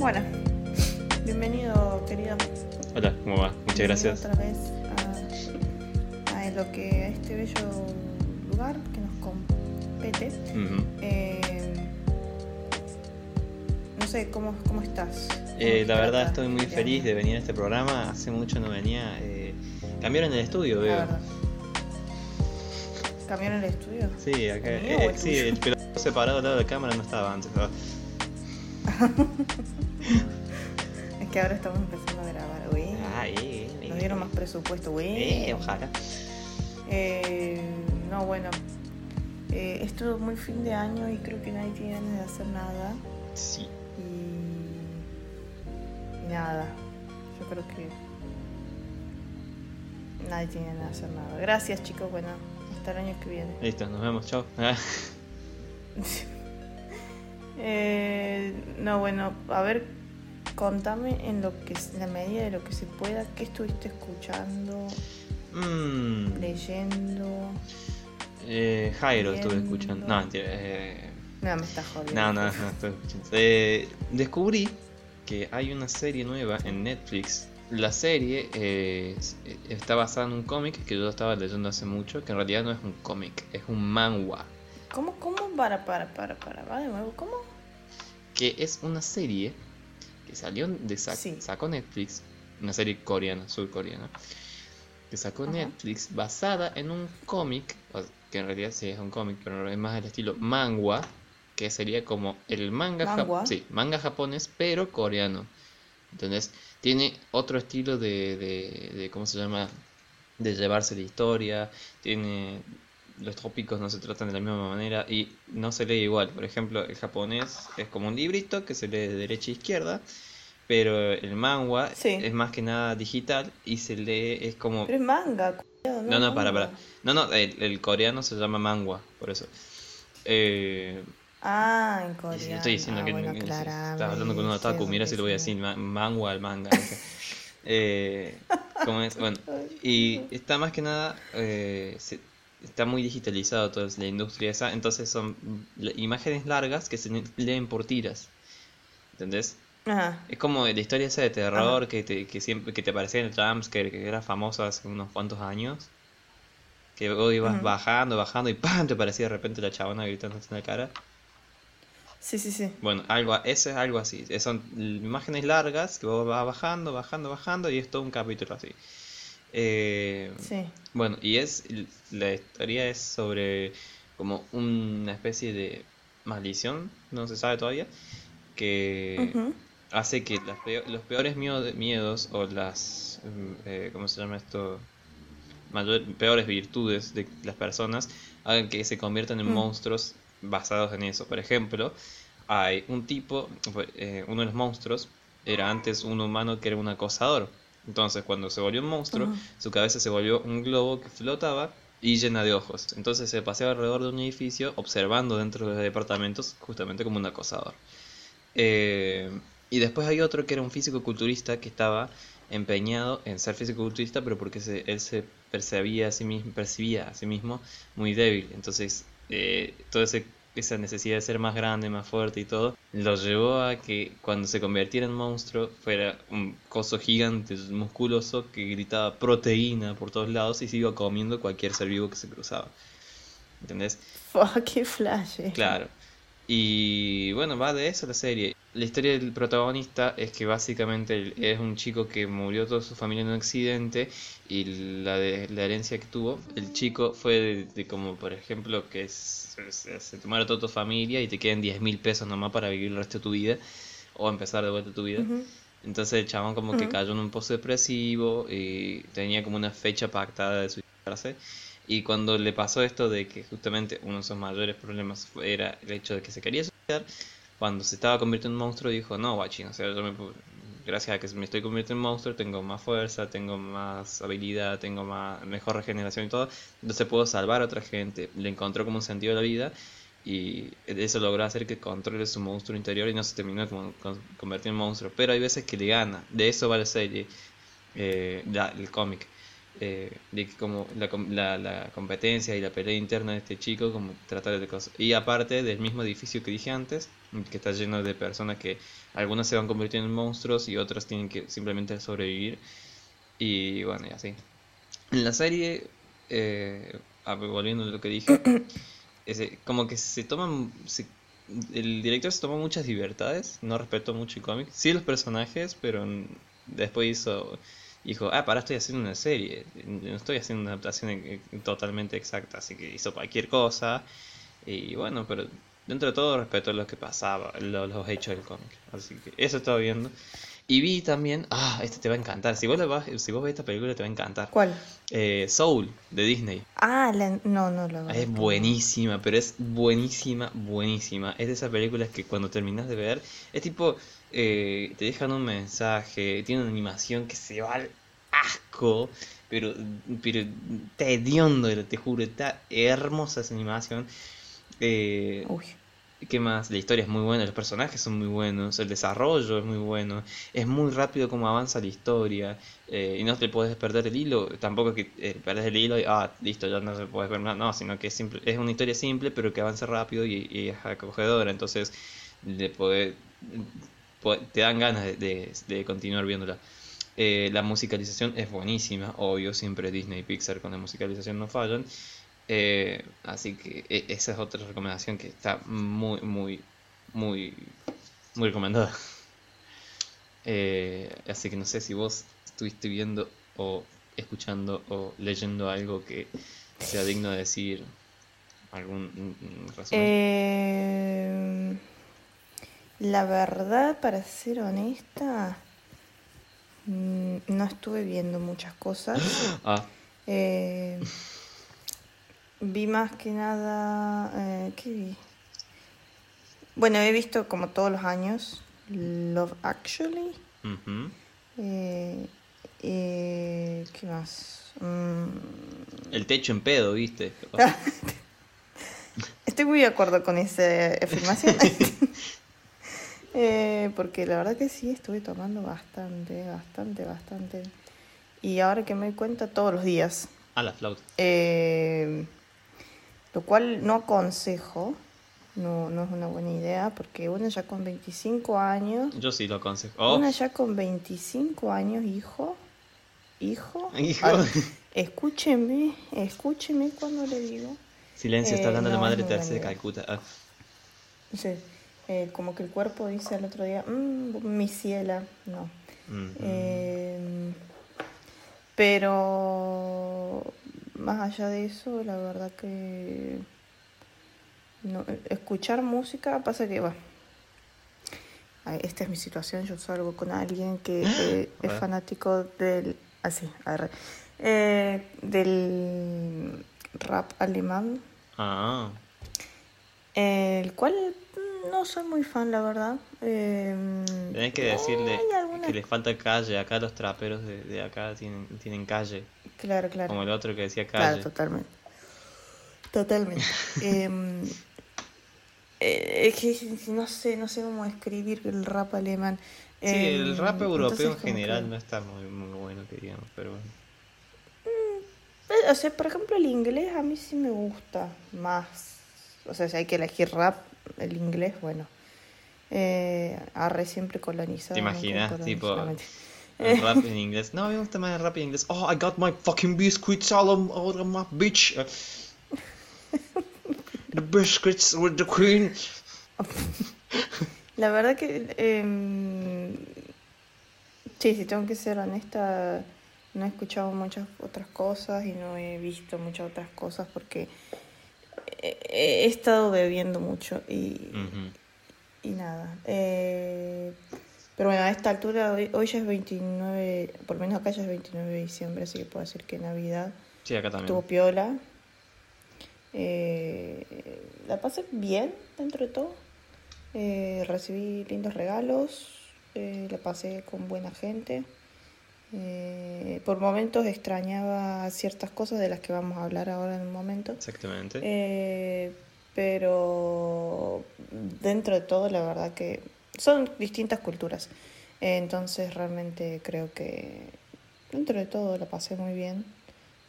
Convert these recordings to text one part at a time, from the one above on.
Bueno, bienvenido, querido. Hola, ¿cómo va? Muchas Bienvenido gracias. Otra vez a, a lo que, a este bello lugar que nos compete. Eh, no sé, ¿cómo, cómo estás? ¿Cómo Eh, la verdad estoy muy feliz de venir a este programa. Hace mucho no venía. eh, cambiaron el estudio, veo. verdad. ¿Cambiaron el estudio? Sí, acá. ¿El mío eh, o el sí, el pelotón separado al lado de la cámara no estaba antes. que ahora estamos empezando a grabar, güey. Ah, eh, eh, Nos dieron más presupuesto, güey. Eh, ojalá. Eh, no, bueno. Eh, es muy fin de año y creo que nadie tiene ganas de hacer nada. Sí. Y, nada. Yo creo que nadie tiene ganas de hacer nada. Gracias, chicos. Bueno, hasta el año que viene. Listo, nos vemos, chao. Eh, no, bueno, a ver, contame en lo que en la medida de lo que se pueda, qué estuviste escuchando, mm, leyendo. eh, Jairo estuve Viendo. escuchando. No. Eh, No, me estás jodiendo. no, no, no, estuve escuchando. Eh, descubrí que hay una serie nueva en Netflix. La serie eh, está basada en un cómic que yo estaba leyendo hace mucho, que en realidad no es un cómic, es un manhwa. ¿Cómo, cómo? Para, para, para, para, va de nuevo, ¿cómo? que es una serie que salió de sa- Sí. sacó Netflix, una serie coreana, surcoreana, que sacó Ajá. Netflix basada en un cómic, que en realidad sí es un cómic, pero es más del estilo manhwa, que sería como el manga, sí, manga japonés, pero coreano. Entonces, tiene otro estilo de, de, de, ¿cómo se llama? De llevarse la historia, tiene los tópicos no se tratan de la misma manera y no se lee igual. Por ejemplo, el japonés es como un librito que se lee de derecha a izquierda, pero el manhwa Sí. es más que nada digital y se lee, es como... Pero es manga, cuidado, No, no, para, manga. para. No, no, el, el coreano se llama manhwa, por eso. Eh, Ah, en coreano. si estoy diciendo ah, que bueno, no- estaba hablando con un otaku, mira si lo voy a decir, ma- manhwa al manga. no. Eh, ¿cómo es? Bueno, y está más que nada, eh, se- está muy digitalizado toda la industria esa, entonces son imágenes largas que se leen por tiras. ¿Entendés? Ajá. Es como la historia esa de terror que te, que siempre que te parecía en el jumpscare, que era famosa hace unos cuantos años. Que vos ibas bajando, bajando y ¡pam! te parecía de repente la chabona gritándote en la cara. Sí, sí, sí. Bueno, algo, eso es algo así. Son imágenes largas que vos vas bajando, bajando, bajando y es todo un capítulo así. Eh, Sí. bueno, y es la historia es sobre como una especie de maldición, no se sabe todavía, que hace que las peo- los peores miedo- miedos o las, eh, ¿cómo se llama esto? Mayor- peores virtudes de las personas hagan que se conviertan en Mm. monstruos basados en eso. Por ejemplo, hay un tipo, eh, uno de los monstruos era antes un humano que era un acosador. Entonces, cuando se volvió un monstruo, su cabeza se volvió un globo que flotaba y llena de ojos. Entonces se paseaba alrededor de un edificio observando dentro de los departamentos justamente como un acosador. Eh, y después hay otro que era un físico culturista que estaba empeñado en ser físico culturista, pero porque se- él se percibía a sí mismo, percibía a sí mismo muy débil. Entonces, eh, toda ese- esa necesidad de ser más grande, más fuerte y todo, lo llevó a que cuando se convirtiera en monstruo fuera un coso gigante, musculoso, que gritaba proteína por todos lados y se iba comiendo cualquier ser vivo que se cruzaba. ¿Entendés? Qué flash. Claro. Y bueno, va de eso la serie. La historia del protagonista es que básicamente es un chico que murió toda su familia en un accidente y la, de, la herencia que tuvo, el chico fue de, de como por ejemplo que se, se, muere toda tu familia y te quedan 10 mil pesos nomás para vivir el resto de tu vida o empezar de vuelta tu vida. Entonces el chabón como que cayó en un pozo depresivo y tenía como una fecha pactada de suicidarse. Y cuando le pasó esto de que justamente uno de sus mayores problemas era el hecho de que se quería suicidar, cuando se estaba convirtiendo en monstruo dijo, no, guachín, o sea, yo me gracias a que me estoy convirtiendo en monstruo tengo más fuerza, tengo más habilidad, tengo más, mejor regeneración y todo, entonces puedo salvar a otra gente. Le encontró como un sentido a la vida y eso logró hacer que controle su monstruo interior y no se terminó como con- convertir en monstruo. Pero hay veces que le gana. De eso va la serie, eh, el cómic. eh, de como la, com- la, la competencia y la pelea interna de este chico, como tratar de cosas. Y aparte del mismo edificio que dije antes, que está lleno de personas que algunas se van convirtiendo en monstruos y otras tienen que simplemente sobrevivir. Y bueno, y así. En la serie, eh, volviendo a lo que dije, como que se toman... el director se toma muchas libertades, no respeto mucho el cómic. Sí los personajes, pero después hizo dijo, ah, para, estoy haciendo una serie, no estoy haciendo una adaptación e, e, totalmente exacta, así que hizo cualquier cosa. Y bueno, pero dentro de todo respeto lo que pasaba, los hechos del cómic. Así que eso estaba viendo. Y vi también, ah, este te va a encantar. Si vos, vas, si vos ves esta película te va a encantar. ¿Cuál? Eh, Soul, de Disney. Ah, no, no la Es buenísima, pero es buenísima, buenísima. Es de esas películas que cuando terminas de ver, es tipo, eh, te dejan un mensaje, tiene una animación que se va al asco, pero, pero hediondo, te juro, está hermosa esa animación. Eh, Uy. ¿Qué más? La historia es muy buena, los personajes son muy buenos, el desarrollo es muy bueno, es muy rápido como avanza la historia eh, y no te puedes perder el hilo, tampoco que eh, perdes el hilo y ah, listo, ya no se puede ver nada, no, sino que es, simple, es una historia simple pero que avanza rápido y, es acogedora, entonces te dan ganas de, de, continuar viéndola. Eh, la musicalización es buenísima, obvio, siempre Disney y Pixar con la musicalización no fallan. Eh, así que e, esa es otra recomendación que está muy, muy, muy, muy recomendada. Eh, así que no sé si vos estuviste viendo o escuchando o leyendo algo que sea digno de decir algún resumen. Eh, la verdad, para ser honesta, mm, no estuve viendo muchas cosas. ah. Eh, Vi más que nada. Eh, ¿Qué vi? Bueno, he visto como todos los años Love Actually. eh, eh, ¿Qué más? Mm. El techo en pedo, ¿viste? Estoy muy de acuerdo con esa afirmación. eh, porque la verdad que sí, estuve tomando bastante, bastante, bastante. Y ahora que me doy cuenta, todos los días. A la flauta. Eh, lo cual no aconsejo, no, no es una buena idea, porque uno ya con 25 años... Yo sí lo aconsejo. Oh. Una ya con 25 años, hijo, hijo... Hijo. escúcheme, escúcheme cuando le digo. Silencio, está hablando la eh, madre tercera de Calcuta. Ah. Sí, eh, como que el cuerpo dice el otro día, mmm, mi ciela, no. eh, pero más allá de eso, la verdad que no, escuchar música pasa que va. Esta es mi situación, yo salgo con alguien que es fanático del así, eh, del rap alemán. Ah. El cual no soy muy fan, la verdad. Eh, Tenés que decirle que les falta calle. Acá los traperos de, de acá tienen, tienen calle. Claro, claro. Como el otro que decía calle. Claro, totalmente. Totalmente. Em, eh, es que no sé, no sé cómo escribir el rap alemán. Sí, el em, rap europeo en general no está muy, muy bueno, que digamos, pero bueno. Mm, o sea, por ejemplo, el inglés a mí sí me gusta más. O sea, si hay que elegir rap, el inglés, bueno. Eh, arre siempre colonizado. ¿Te imaginas? tipo, el rap en inglés. No, me gusta más el rap en inglés. Oh, I got my fucking biscuits all over my bitch. The biscuits with the queen. La verdad que... Eh, sí, si tengo que ser honesta, no he escuchado muchas otras cosas y no he visto muchas otras cosas porque he, estado bebiendo mucho y, y nada. Eh, pero bueno, a esta altura, hoy, hoy, ya es 29, por lo menos acá ya es 29 de diciembre, así que puedo decir que Navidad sí, acá también. estuvo piola. Eh, la pasé bien dentro de todo. Eh, recibí lindos regalos, eh, la pasé con buena gente. Eh, por momentos extrañaba ciertas cosas de las que vamos a hablar ahora en un momento. Exactamente. Eh, pero dentro de todo, la verdad que son distintas culturas. entonces realmente creo que dentro de todo la pasé muy bien.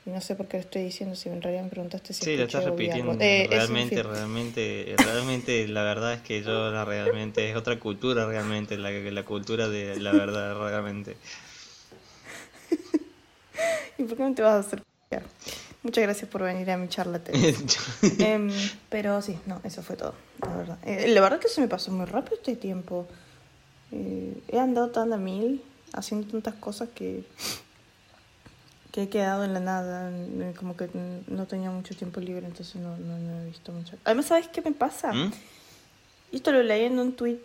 Y no sé por qué lo estoy diciendo, si en realidad me preguntaste si Sí, lo estás repitiendo. Eh, realmente, realmente, realmente, la verdad es que yo la realmente es otra cultura realmente, la, la cultura de la verdad realmente. ¿Y por qué no te vas a hacer? Muchas gracias por venir a mi charla TED. Em, pero sí, no, eso fue todo, la verdad. Eh, la verdad que se me pasó muy rápido este tiempo. Eh, he andado tan a mil, haciendo tantas cosas que, que he quedado en la nada. Como que no tenía mucho tiempo libre, entonces no, no, no he visto mucho. Además, ¿sabes qué me pasa? ¿Mm? Esto lo leí en un tweet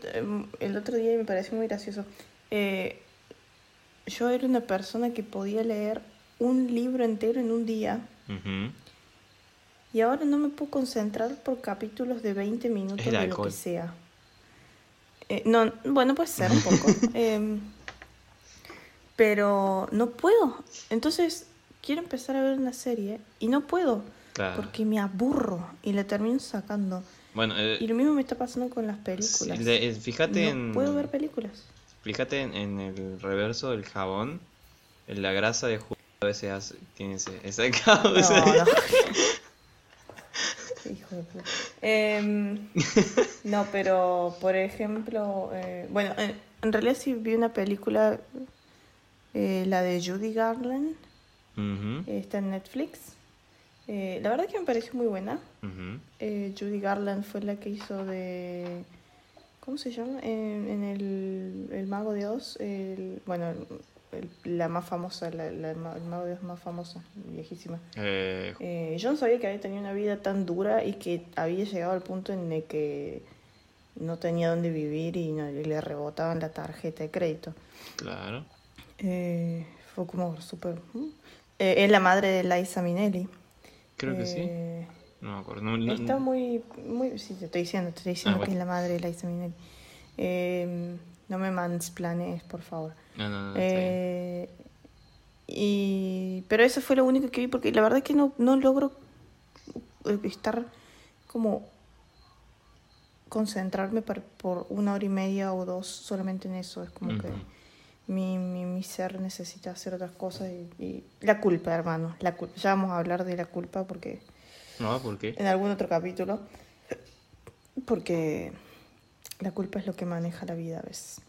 el otro día y me pareció muy gracioso. Eh, yo era una persona que podía leer un libro entero en un día. Y ahora no me puedo concentrar por capítulos de 20 minutos de lo que sea. Eh, no, bueno, puede ser un poco. Em, pero no puedo. Entonces, quiero empezar a ver una serie y no puedo. Claro. Porque me aburro y la termino sacando. Bueno, eh, Y lo mismo me está pasando con las películas. fíjate no en puedo ver películas. fíjate en, en el reverso del jabón, en la grasa de a veces hace- tiene ese, esa causa. No, no. Hijo de puta. Em, no, pero por ejemplo, eh, bueno, en, en realidad sí vi una película, eh, la de Judy Garland, eh, está en Netflix. Eh, la verdad que me pareció muy buena. Eh, Judy Garland fue la que hizo de... ¿Cómo se llama? En, en el, el Mago de Oz. El, bueno, el- la más famosa, la, la el Mago de Oz más famosa, viejísima. Eh, Eh, yo no sabía que había tenido una vida tan dura y que había llegado al punto en el que no tenía dónde vivir y, no- y le rebotaban la tarjeta de crédito. claro. Eh, fue como súper... Eh, es la madre de Liza Minnelli. Creo que sí. No me acuerdo. No- no- Está muy, muy... Sí, te estoy diciendo, te estoy diciendo Ah, que bueno. es la madre de Liza Minnelli. Eh, no me mansplanes, por favor. no, no, no. Eh, y, pero eso fue lo único que vi porque la verdad es que no, no logro eh, estar como concentrarme par- por una hora y media o dos solamente en eso. Es como que mi, mi, mi ser necesita hacer otras cosas y, y la culpa, hermano. La culpa. Ya vamos a hablar de la culpa porque No, ¿por qué? en algún otro capítulo. Porque la culpa es lo que maneja la vida a veces.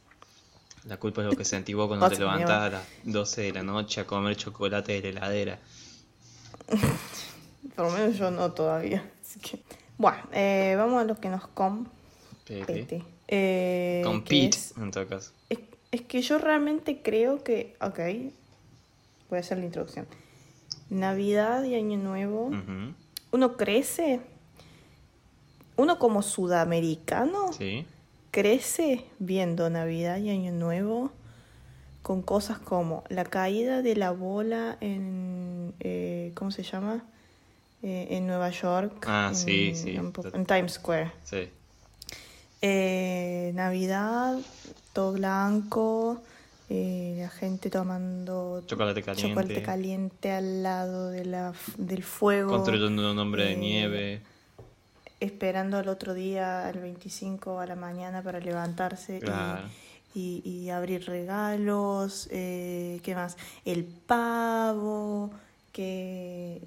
La culpa es lo que sentís vos cuando te levantás a las 12 de la noche a comer chocolate de la heladera. Por lo menos yo no todavía. Así que... Bueno, eh, vamos a lo que nos compete. Pete. Eh, Compete, es, en todo caso. es, es que yo realmente creo que... Ok, voy a hacer la introducción. Navidad y Año Nuevo. Uno crece... Uno como sudamericano Sí. Crece viendo Navidad y Año Nuevo con cosas como la caída de la bola en... eh, ¿Cómo se llama? Eh, en Nueva York. Ah, sí, en- sí. En, en Times Square. Sí. Eh, Navidad, todo blanco, la gente tomando Chocolate caliente. chocolate caliente al lado de la, del fuego. Construyendo un hombre de nieve. Esperando al otro día, al 25 a la mañana para levantarse y- Claro. y, y abrir regalos, eh, ¿qué más? El pavo, que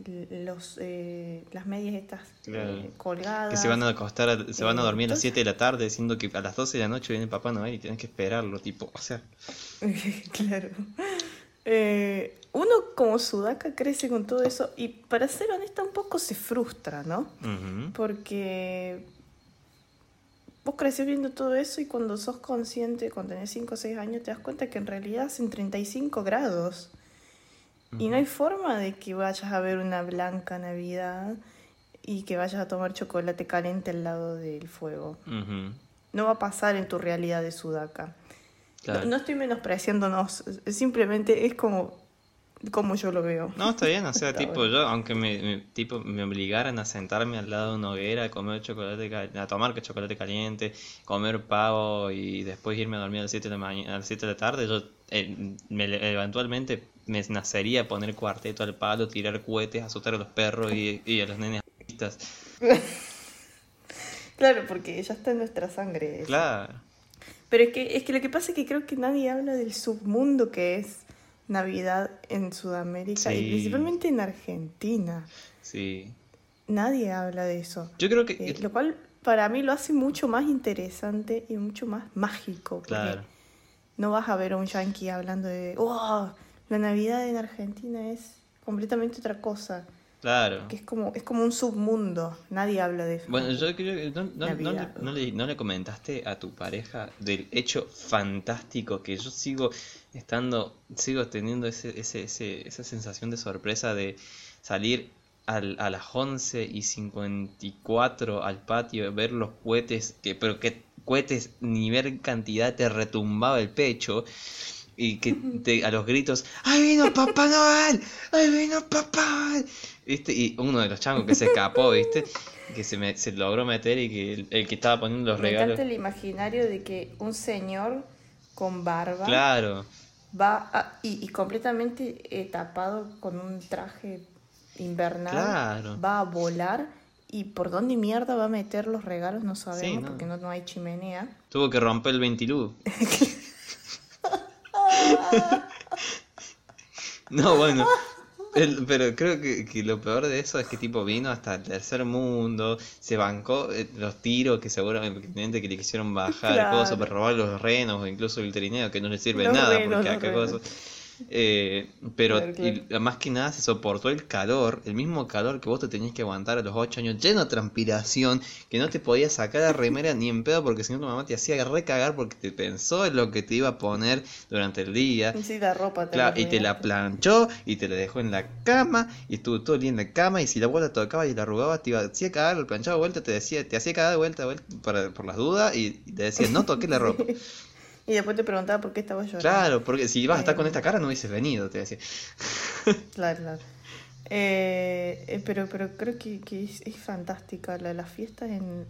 los eh, las medias estas eh, colgadas. Que se van a acostar, a- se van a dormir a las entonces- 7 de la tarde diciendo que a las 12 de la noche viene Papá Noel y tienes que esperarlo, tipo, o sea, claro. Eh, uno como sudaca crece con todo eso y para ser honesta un poco se frustra, ¿no? Porque vos creces viendo todo eso y cuando sos consciente, cuando tenés 5 o 6 años, te das cuenta que en realidad hacen 35 grados. Y no hay forma de que vayas a ver una blanca Navidad y que vayas a tomar chocolate caliente al lado del fuego. No va a pasar en tu realidad de sudaca. claro. No, no estoy menospreciándonos, simplemente es como, como yo lo veo. No, está bien, o sea, tipo, bueno. yo, aunque me, me- tipo, me obligaran a sentarme al lado de una hoguera, a comer chocolate, a tomar chocolate caliente, comer pavo y después irme a dormir a las 7 de la mañana, a las 7 de la tarde, yo eh, me eventualmente me nacería poner cuarteto al palo, tirar cohetes, azotar a los perros y, y a los nenes. Claro, porque ya está en nuestra sangre. eso. Claro. Pero es que, es que lo que pasa es que creo que nadie habla del submundo que es Navidad en Sudamérica y principalmente en Argentina. Sí. Nadie habla de eso. Yo creo que... Eh, lo cual para mí lo hace mucho más interesante y mucho más mágico. Claro. No vas a ver a un yankee hablando de, oh, la Navidad en Argentina es completamente otra cosa. Claro. Que es como, es como un submundo. Nadie habla de eso. Bueno, yo creo que no, no- no le, no le- no le comentaste a tu pareja del hecho fantástico que yo sigo estando, sigo teniendo ese, ese, ese- esa sensación de sorpresa de salir al- a las 11 y 54 al patio, ver los cohetes, que, pero que cohetes ni ver cantidad te retumbaba el pecho. Y que te- a los gritos, ¡Ahí vino Papá Noel! ¡Ahí vino Papá Noel! ¿Viste? Y uno de los changos que se escapó, ¿viste? Que se, me- se logró meter y que el, el que estaba poniendo los Me regalos. encanta el imaginario de que un señor con barba Claro, va a- y, y completamente eh, tapado con un traje invernal Claro. va a volar y por dónde mierda va a meter los regalos no sabemos no. porque no, no hay chimenea. tuvo que romper el ventilú. No, bueno. El- pero creo que, que lo peor de eso es que tipo vino hasta el tercer mundo, se bancó eh, los tiros que seguramente que le quisieron bajar Claro. cosas para robar los renos o incluso el trineo que no le sirve Los nada renos, porque acá cosas. Eh, pero Claro, claro. y más que nada se soportó el calor, el mismo calor que vos te tenías que aguantar a los 8 años, lleno de transpiración, que no te podías sacar la remera ni en pedo porque si no tu mamá te hacía recagar porque te pensó en lo que te iba a poner durante el día. Sí, la ropa te Claro, la y te la planchó y te la dejó en la cama y estuvo todo el día en la cama y si la bola tocaba y la arrugaba te iba hacía cagar, lo planchaba de vuelta, te decía, te hacía cagar de vuelta, de vuelta para, por las dudas y, y te decía, no toques la ropa. Y después te preguntaba por qué estaba llorando. Claro, porque si ibas a estar con Eh. esta cara no hubieses venido, te decía. Claro, claro. Eh, eh, pero, pero creo que, que es, es fantástica la, las fiestas en,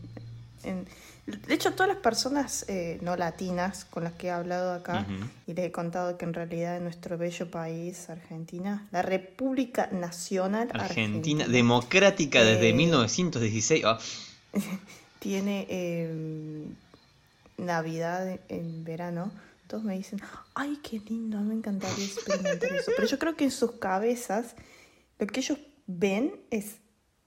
en... De hecho, todas las personas eh, no latinas con las que he hablado acá y les he contado que en realidad en nuestro bello país, Argentina, la República Nacional Argentina, Argentina, democrática desde Eh. 1916. Ah, tiene Navidad en verano, todos me dicen, ay, qué lindo, me encantaría experimentar eso. Pero yo creo que en sus cabezas lo que ellos ven es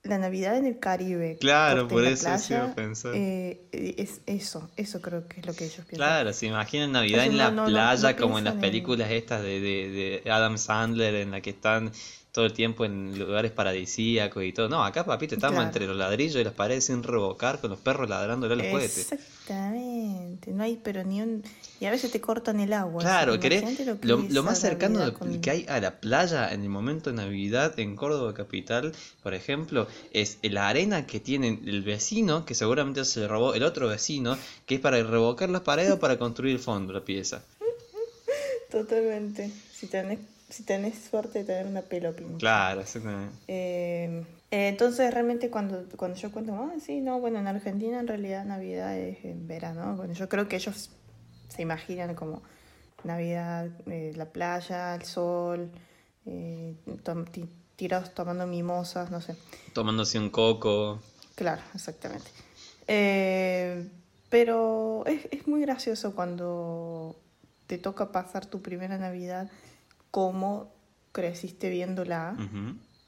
la Navidad en el Caribe. Claro, por eso sí iba a playa, pensar. eh, es eso, eso creo que es lo que ellos piensan. Claro, se imaginan Navidad Entonces, en la no, no, no, playa no como en las en- películas estas de, de, de Adam Sandler en la que están todo el tiempo en lugares paradisíacos y todo. No, acá papito estamos Claro. entre los ladrillos y las paredes sin revocar con los perros ladrándole a los cohetes. Exactamente, no hay pero ni un... Y a veces te cortan el agua. Claro, querés- que lo, lo más cercano con- que hay a la playa en el momento de Navidad en Córdoba capital, por ejemplo, es la arena que tiene el vecino, que seguramente se le robó el otro vecino, que es para revocar las paredes o para construir el fondo, la pieza. Totalmente. Si tenés, si tenés suerte de tener una pelo pincha. Claro, exactamente. Eh, eh, entonces realmente cuando, cuando yo cuento, ah, sí, no, bueno, en Argentina en realidad Navidad es en verano. Bueno, yo creo que ellos se imaginan como Navidad, eh, la playa, el sol, tirados tomando mimosas, no sé. Tomándose un coco. Claro, exactamente. Pero es, es muy gracioso cuando te toca pasar tu primera Navidad como creciste viéndola,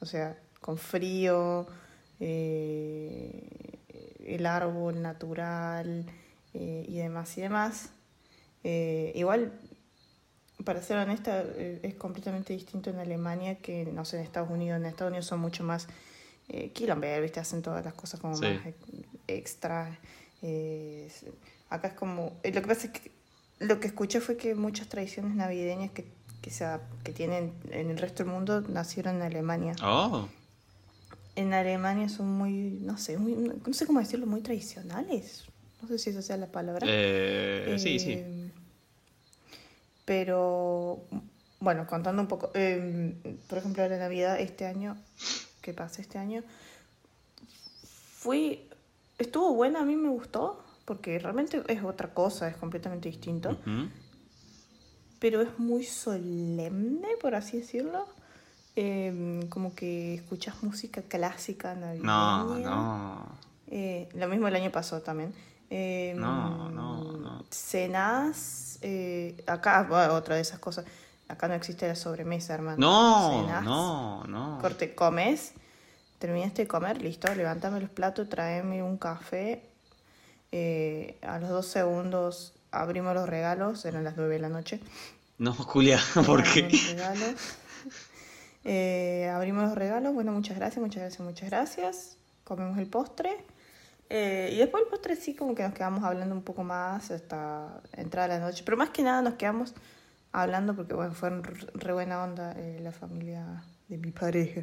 o sea, con frío, eh, el árbol natural eh, y demás y demás. Eh, igual, para ser honesta, es completamente distinto en Alemania que, no sé, en Estados Unidos. En Estados Unidos son mucho más eh, ¿viste? Hacen todas las cosas como Sí. más ex- extra. acá es como... lo que pasa es que lo que escuché fue que muchas tradiciones navideñas que, que, se, que tienen en el resto del mundo nacieron en Alemania. Oh, En Alemania son muy, no sé, muy, no sé cómo decirlo, muy tradicionales. No sé si esa sea la palabra. eh, sí, sí. Eh, Pero, bueno, contando un poco, eh, por ejemplo, la Navidad este año, que pasa este año, fui, estuvo buena, a mí me gustó, porque realmente es otra cosa, es completamente distinto, Ujú. Pero es muy solemne, por así decirlo. Eh, como que escuchas música clásica navideña. No, no. Eh, lo mismo el año pasado también. Eh, No, no, no. Cenas, eh, acá, bueno, otra de esas cosas. Acá no existe la sobremesa, hermano. No, no, no. Corte, comes, terminaste de comer, listo, levántame los platos, tráeme un café. Eh, a los dos segundos abrimos los regalos, eran las nueve de la noche. No, Julia, ¿por qué? Eh, abrimos los regalos, bueno, muchas gracias, muchas gracias, muchas gracias. Comemos el postre. Eh, y después el postre sí, como que nos quedamos hablando un poco más hasta entrada la noche. Pero más que nada nos quedamos hablando porque, bueno, fue re, re buena onda eh, la familia de mi pareja.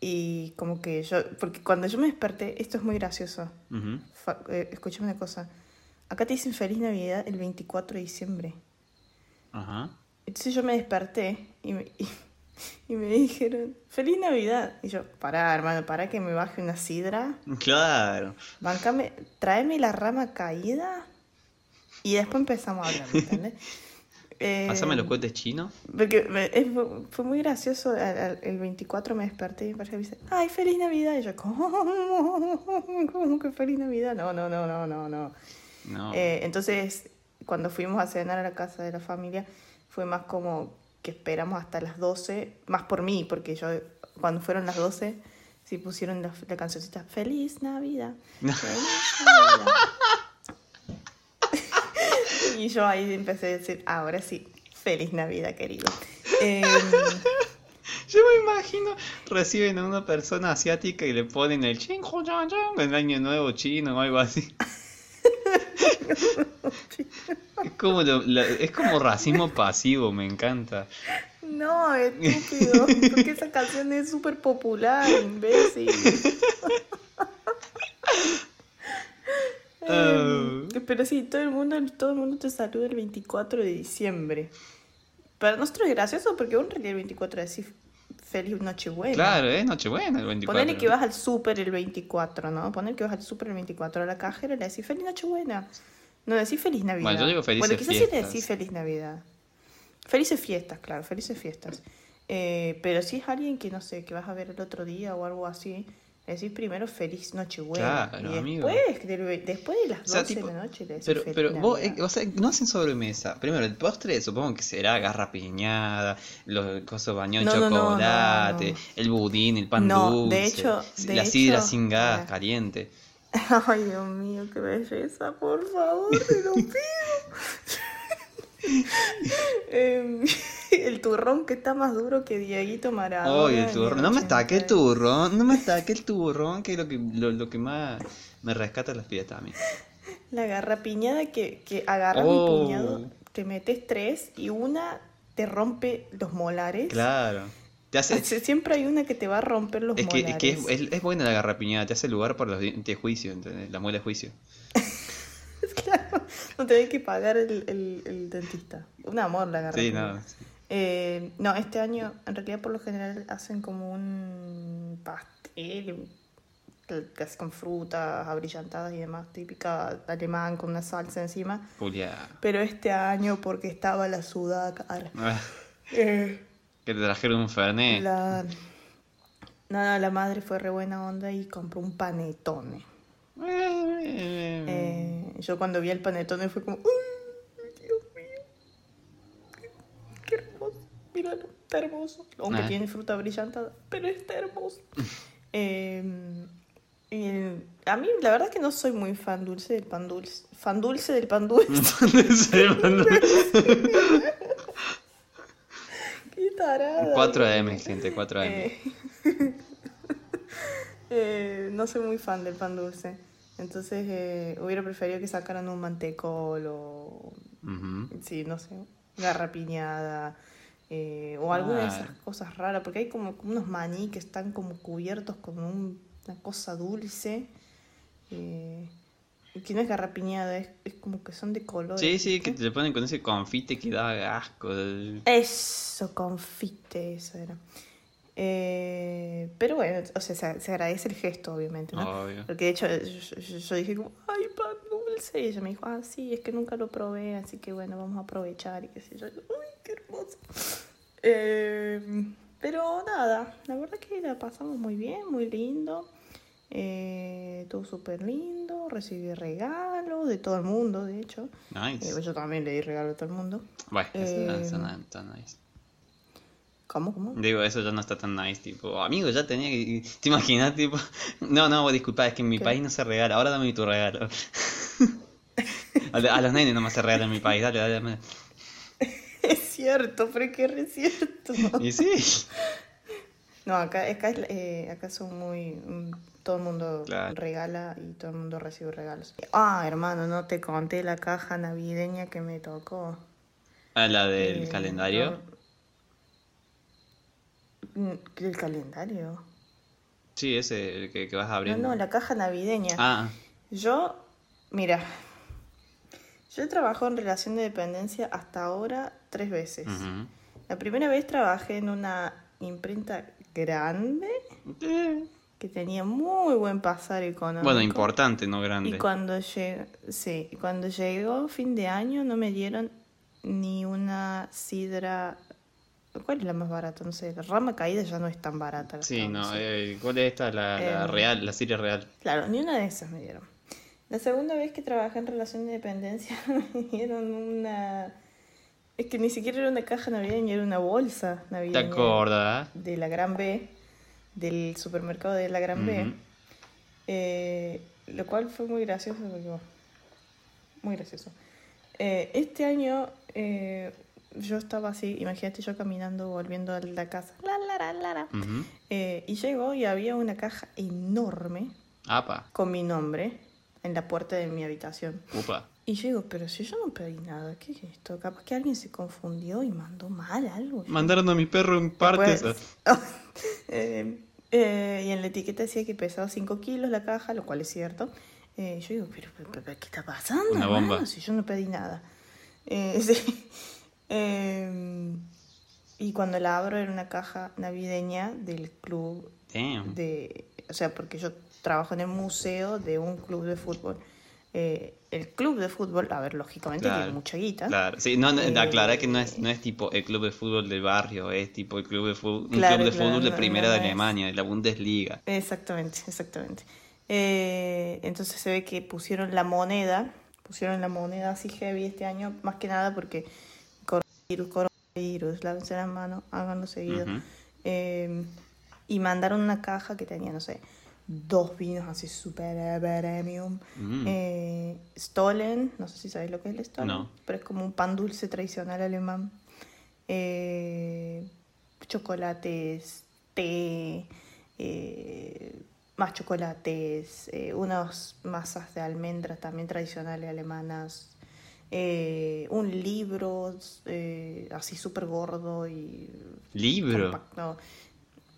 Y como que yo, porque cuando yo me desperté, esto es muy gracioso. Eh, escúchame una cosa. Acá te dicen feliz Navidad el 24 de diciembre. Ajá. Entonces yo me desperté y me, y, y me dijeron, feliz Navidad. Y yo, pará, hermano, pará que me baje una sidra. Claro. Bancame, tráeme la rama caída. Y después empezamos a hablar, ¿me ¿entendés? Eh, Pásame los cohetes chinos. Porque me- es- fue, muy gracioso. al- al- El, 24 me desperté y mi pareja me dice, ¡ay, feliz Navidad! Y yo, ¿cómo? ¿Cómo que feliz Navidad? No, no, no, no, no, no. No. Eh, entonces, cuando fuimos a cenar a la casa de la familia, fue más como que esperamos hasta las 12, más por mí, porque yo, cuando fueron las 12, sí pusieron la, la cancioncita Feliz Navidad. Feliz Navidad. Y yo ahí empecé a decir, ahora sí, Feliz Navidad, querido. Em, Yo me imagino, reciben a una persona asiática y le ponen el ching el año nuevo chino o algo así. Es como, lo- la- es como racismo pasivo, me encanta. no, estúpido, porque esa canción es súper popular, imbécil. Em, Pero sí, todo el mundo, todo el mundo te saluda el 24 de diciembre. Para nosotros es gracioso porque en realidad el 24 decís feliz Nochebuena. Claro, es Nochebuena el 24. Ponele que vas al súper el 24, ¿no? Ponele que vas al súper el 24 a la cajera y le decís feliz Nochebuena. No decís feliz Navidad. Bueno, yo digo felices Bueno, quizás sí le fiestas. decís feliz Navidad. Felices fiestas, claro, felices fiestas. Eh, pero si es alguien que no sé, que vas a ver el otro día o algo así, le decís primero feliz Nochebuena. Claro, y amigo. después, del- después de las 12 O sea, tipo, de la noche le decís Pero, feliz pero vos, eh, o sea, no hacen sobremesa. Primero, el postre supongo que será garra piñada, los No, no, no, chocolate, el budín, el pan dulce, de hecho- de la sidra sin gas, caliente. Ay, Dios mío, qué belleza, por favor, te lo pido. Em, el turrón que está más duro que Dieguito Maradona. El turrón. No me estaque el 80. turrón, no me estaque el turrón, que es lo que, lo, lo que más me rescata las fiestas a mí. La garrapiñada que, que agarras Oh. un puñado, te metes tres y una te rompe los molares. Claro. Te hace, Sie- Siempre hay una que te va a romper los es que, molares. es, que es, es, es buena la garrapiñada, te hace lugar para los dientes de juicio, ¿entendés? La muela de juicio. Claro, no tenés que pagar el, el, el dentista. Un amor la Sí, garrapiñada. no. Eh, no, este año en realidad por lo general hacen como un pastel casi con frutas abrillantadas y demás, típica alemán con una salsa encima. Julia. Pero este año porque estaba la sudaca. Ah, Eh, Que te trajeron un fernet. la, no, no, la madre fue re buena onda y compró un panetone. Eh, Eh, yo cuando vi el panetone fue como, ¡Uy, Dios mío! Qué, qué hermoso, míralo, está hermoso. Aunque Ah. tiene fruta brillantada, pero está hermoso. Eh, el- a mí la verdad que no soy muy fan dulce del pan dulce. Fan dulce del pan dulce. qué tarada. 4 AM, gente, 4 AM. Eh, eh, no soy muy fan del pan dulce. Entonces eh, hubiera preferido que sacaran un mantecol o, Ujú. sí, no sé, garrapiñada eh, o alguna de esas cosas raras. Porque hay como, unos maní que están como cubiertos con un- una cosa dulce. eh, que no es garrapiñada, es, es como que son de color. Sí, sí, que te le ponen con ese confite que da asco. Eso, confite, eso era. Eh, pero bueno, o sea, se, agradece el gesto, obviamente, ¿no? Obvio. Porque de hecho yo, yo- yo dije como, ay, pan dulce. Y ella me dijo, ah, sí, es que nunca lo probé, así que bueno, vamos a aprovechar y qué sé yo. Ay, qué hermoso. Eh, pero nada, la verdad que la pasamos muy bien, muy lindo. Eh, estuvo súper lindo, recibí regalos de todo el mundo, de hecho. Nice. Eh, yo también le di regalo a todo el mundo. Bueno, Eh, está tan, tan nice. ¿Cómo? ¿Cómo? Digo, eso ya no está tan nice, tipo, amigo, ya tenía que... ¿Te imaginas, tipo? No, no, disculpa, es que en mi ¿Qué? país no se regala, ahora dame tu regalo. a, los nenes no se regala en mi país, dale, dale, dame. Es cierto, pero es que es cierto. Y sí. No, acá, acá, eh, acá son muy... mm, Todo el mundo Claro. regala y todo el mundo recibe regalos. Ah, hermano, no te conté la caja navideña que me tocó. A la del Eh, calendario. no. ¿El calendario? Sí, ese el que, que vas No, abriendo. no, la caja navideña. Ah, Yo, mira, yo he trabajado en relación de dependencia hasta ahora tres veces. La primera vez trabajé en una imprenta grande Eh, que tenía muy buen pasar económico. Bueno, importante, no grande. Y cuando llegó, sí, y cuando llegó fin de año no me dieron ni una sidra. ¿Cuál es la más barata? No sé, la rama caída ya no es tan barata. Sí, no, eh, ¿cuál es esta? La, la Em, real, la serie real. Claro, ni una de esas me dieron. La segunda vez que trabajé en relación de dependencia me dieron una... Es que ni siquiera era una caja navideña, era una bolsa ¿Te navideña acuerdas? de la Gran B, del supermercado de la Gran B. Eh, lo cual fue muy gracioso porque, muy gracioso. Eh, este año eh, yo estaba así, imagínate yo caminando, volviendo a la casa, la, la, la, la, la. Ujú. Eh, y llegó y había una caja enorme Apa, con mi nombre en la puerta de mi habitación. upa. Y yo digo, pero si yo no pedí nada, ¿qué es esto? Capaz que alguien se confundió y mandó mal algo. Mandaron a mi perro en partes. Eh, eh, y en la etiqueta decía que pesaba 5 kilos la caja, lo cual es cierto. Eh, yo digo, pero, pero, pero, ¿qué está pasando? Una bomba. Si yo no pedí nada. Eh, sí. Eh, y cuando la abro era una caja navideña del club Damn. de, o sea, porque yo trabajo en el museo de un club de fútbol. Eh, el club de fútbol, a ver, lógicamente Claro, tiene mucha guita. Claro, sí, no, no, Eh, que no es, no es tipo el club de fútbol del barrio, es tipo el club de fútbol, un club de claro, fútbol de primera de. Alemania, de la Bundesliga. Exactamente, exactamente. Eh, entonces se ve que pusieron la moneda, pusieron la moneda así heavy este año, más que nada porque coronavirus, coronavirus, lávense las manos, háganlo seguido. Eh, y mandaron una caja que tenía, no sé, dos vinos así super premium. Mm. Eh, Stollen, no sé si sabéis lo que es el Stollen, No. pero es como un pan dulce tradicional alemán. Eh, chocolates, té, eh, más chocolates, eh, unas masas de almendras también tradicionales alemanas, eh, un libro eh, así súper gordo y Libro. compacto.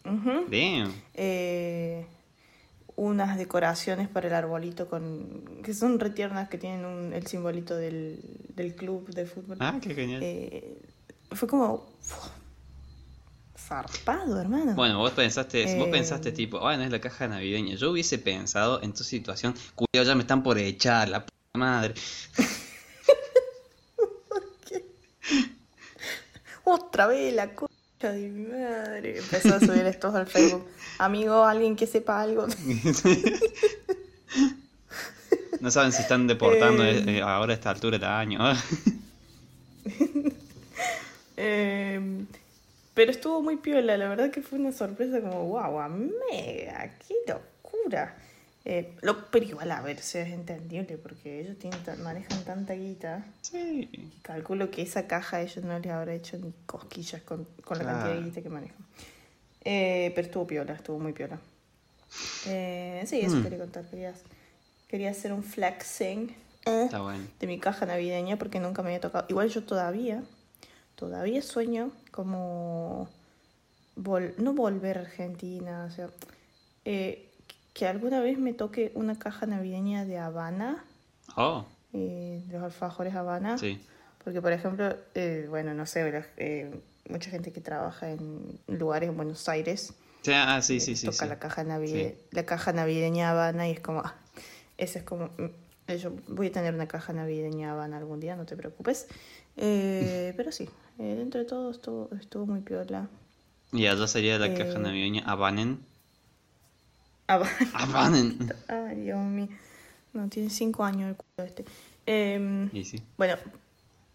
Damn. Eh, unas decoraciones para el arbolito con que son retiernas que tienen un- el simbolito del, del club de fútbol. Ah, qué genial. Eh, fue como uf, zarpado, hermano. Bueno, vos pensaste, vos Eh, pensaste tipo, bueno, es la caja navideña. Yo hubiese pensado en tu situación, cuidado, ya me están por echar, la puta madre. Otra vez la concha de mi madre. Empezó a subir estos al Facebook. Amigo, alguien que sepa algo. No saben si están deportando Eh. eh, ahora a esta altura del año. Eh, pero estuvo muy piola, la verdad que fue una sorpresa como, wow, mega, qué locura. Eh, lo, pero igual, a ver, si es entendible, porque ellos tienen, manejan tanta guita. sí. que Calculo que esa caja a ellos no les habrá hecho ni cosquillas con, con la cantidad de guita que manejan. Eh, pero estuvo piola, estuvo muy piola. Eh, sí, eso Mm. quería contar. Quería, quería hacer un flexing eh, Está bueno. de mi caja navideña porque nunca me había tocado. Igual yo todavía, todavía sueño como vol- no volver a Argentina, o sea, eh, que alguna vez me toque una caja navideña de Habana, Oh, eh, los alfajores Habana. sí. Porque, por ejemplo, eh, bueno, no sé, eh, mucha gente que trabaja en lugares en Buenos Aires Sí, Ah, sí, eh, sí, sí. toca sí. La, caja navide- la caja navideña Habana y es como, ah, ese es como, mm, yo voy a tener una caja navideña Habana algún día, no te preocupes. Eh, pero sí, eh, dentro de todo estuvo, estuvo muy piola. Y allá sería la caja navideña Abanen. Abanen. Ay, Dios mío. No, tiene cinco años el culo este. Em, Y sí. bueno,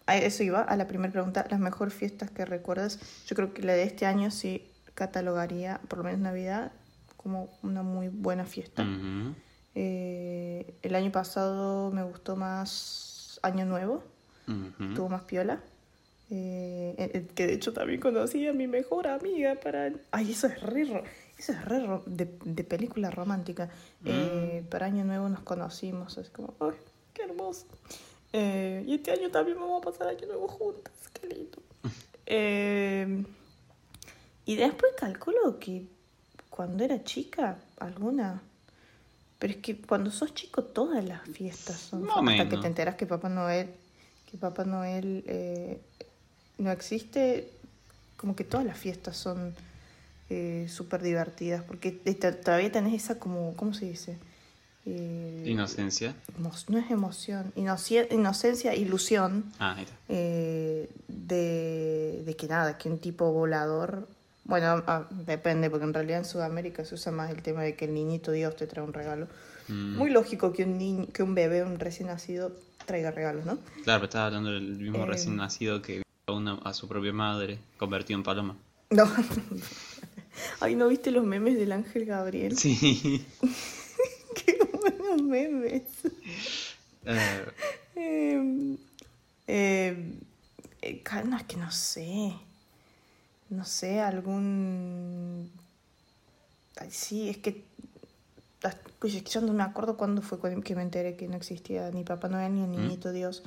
a eso iba, a la primera pregunta. Las mejores fiestas que recuerdas. Yo creo que la de este año sí catalogaría, por lo menos Navidad, como una muy buena fiesta. Ujú. Eh, el año pasado me gustó más Año Nuevo, Ujú. estuvo más piola. Eh, eh, eh, que de hecho también conocí a mi mejor amiga para... Ay, eso es re, ro- eso es re ro- de, de película romántica. Eh, para Año Nuevo nos conocimos, es como, ay, qué hermoso. Eh, y este año también vamos a pasar Año Nuevo juntas, qué lindo. Eh, y después calculo que cuando era chica, alguna... Pero es que cuando sos chico todas las fiestas son... Más o hasta que te enteras que Papá Noel, que Papá Noel no existe, como que todas las fiestas son eh, súper divertidas, porque todavía tenés esa como, ¿cómo se dice? Eh, Inocencia. no es emoción, inoci- inocencia, ilusión Ah, ahí está. eh, de, de que nada, que un tipo volador, bueno, ah, depende, porque en realidad en Sudamérica se usa más el tema de que el niñito Dios te trae un regalo. Mm. Muy lógico que un niño, que un bebé, un recién nacido, traiga regalos, ¿no? Claro, pero estaba hablando del mismo Eh. recién nacido que a, una- a su propia madre convertido en paloma. No. Ay, ¿no viste los memes del Ángel Gabriel? Sí. Qué buenos memes. Eh, Eh, eh, eh, ca- no, es que no sé. No sé, algún. Ay, sí, es que. Yo no me acuerdo cuándo fue que me enteré que no existía ni Papá Noel ni el Niñito Dios.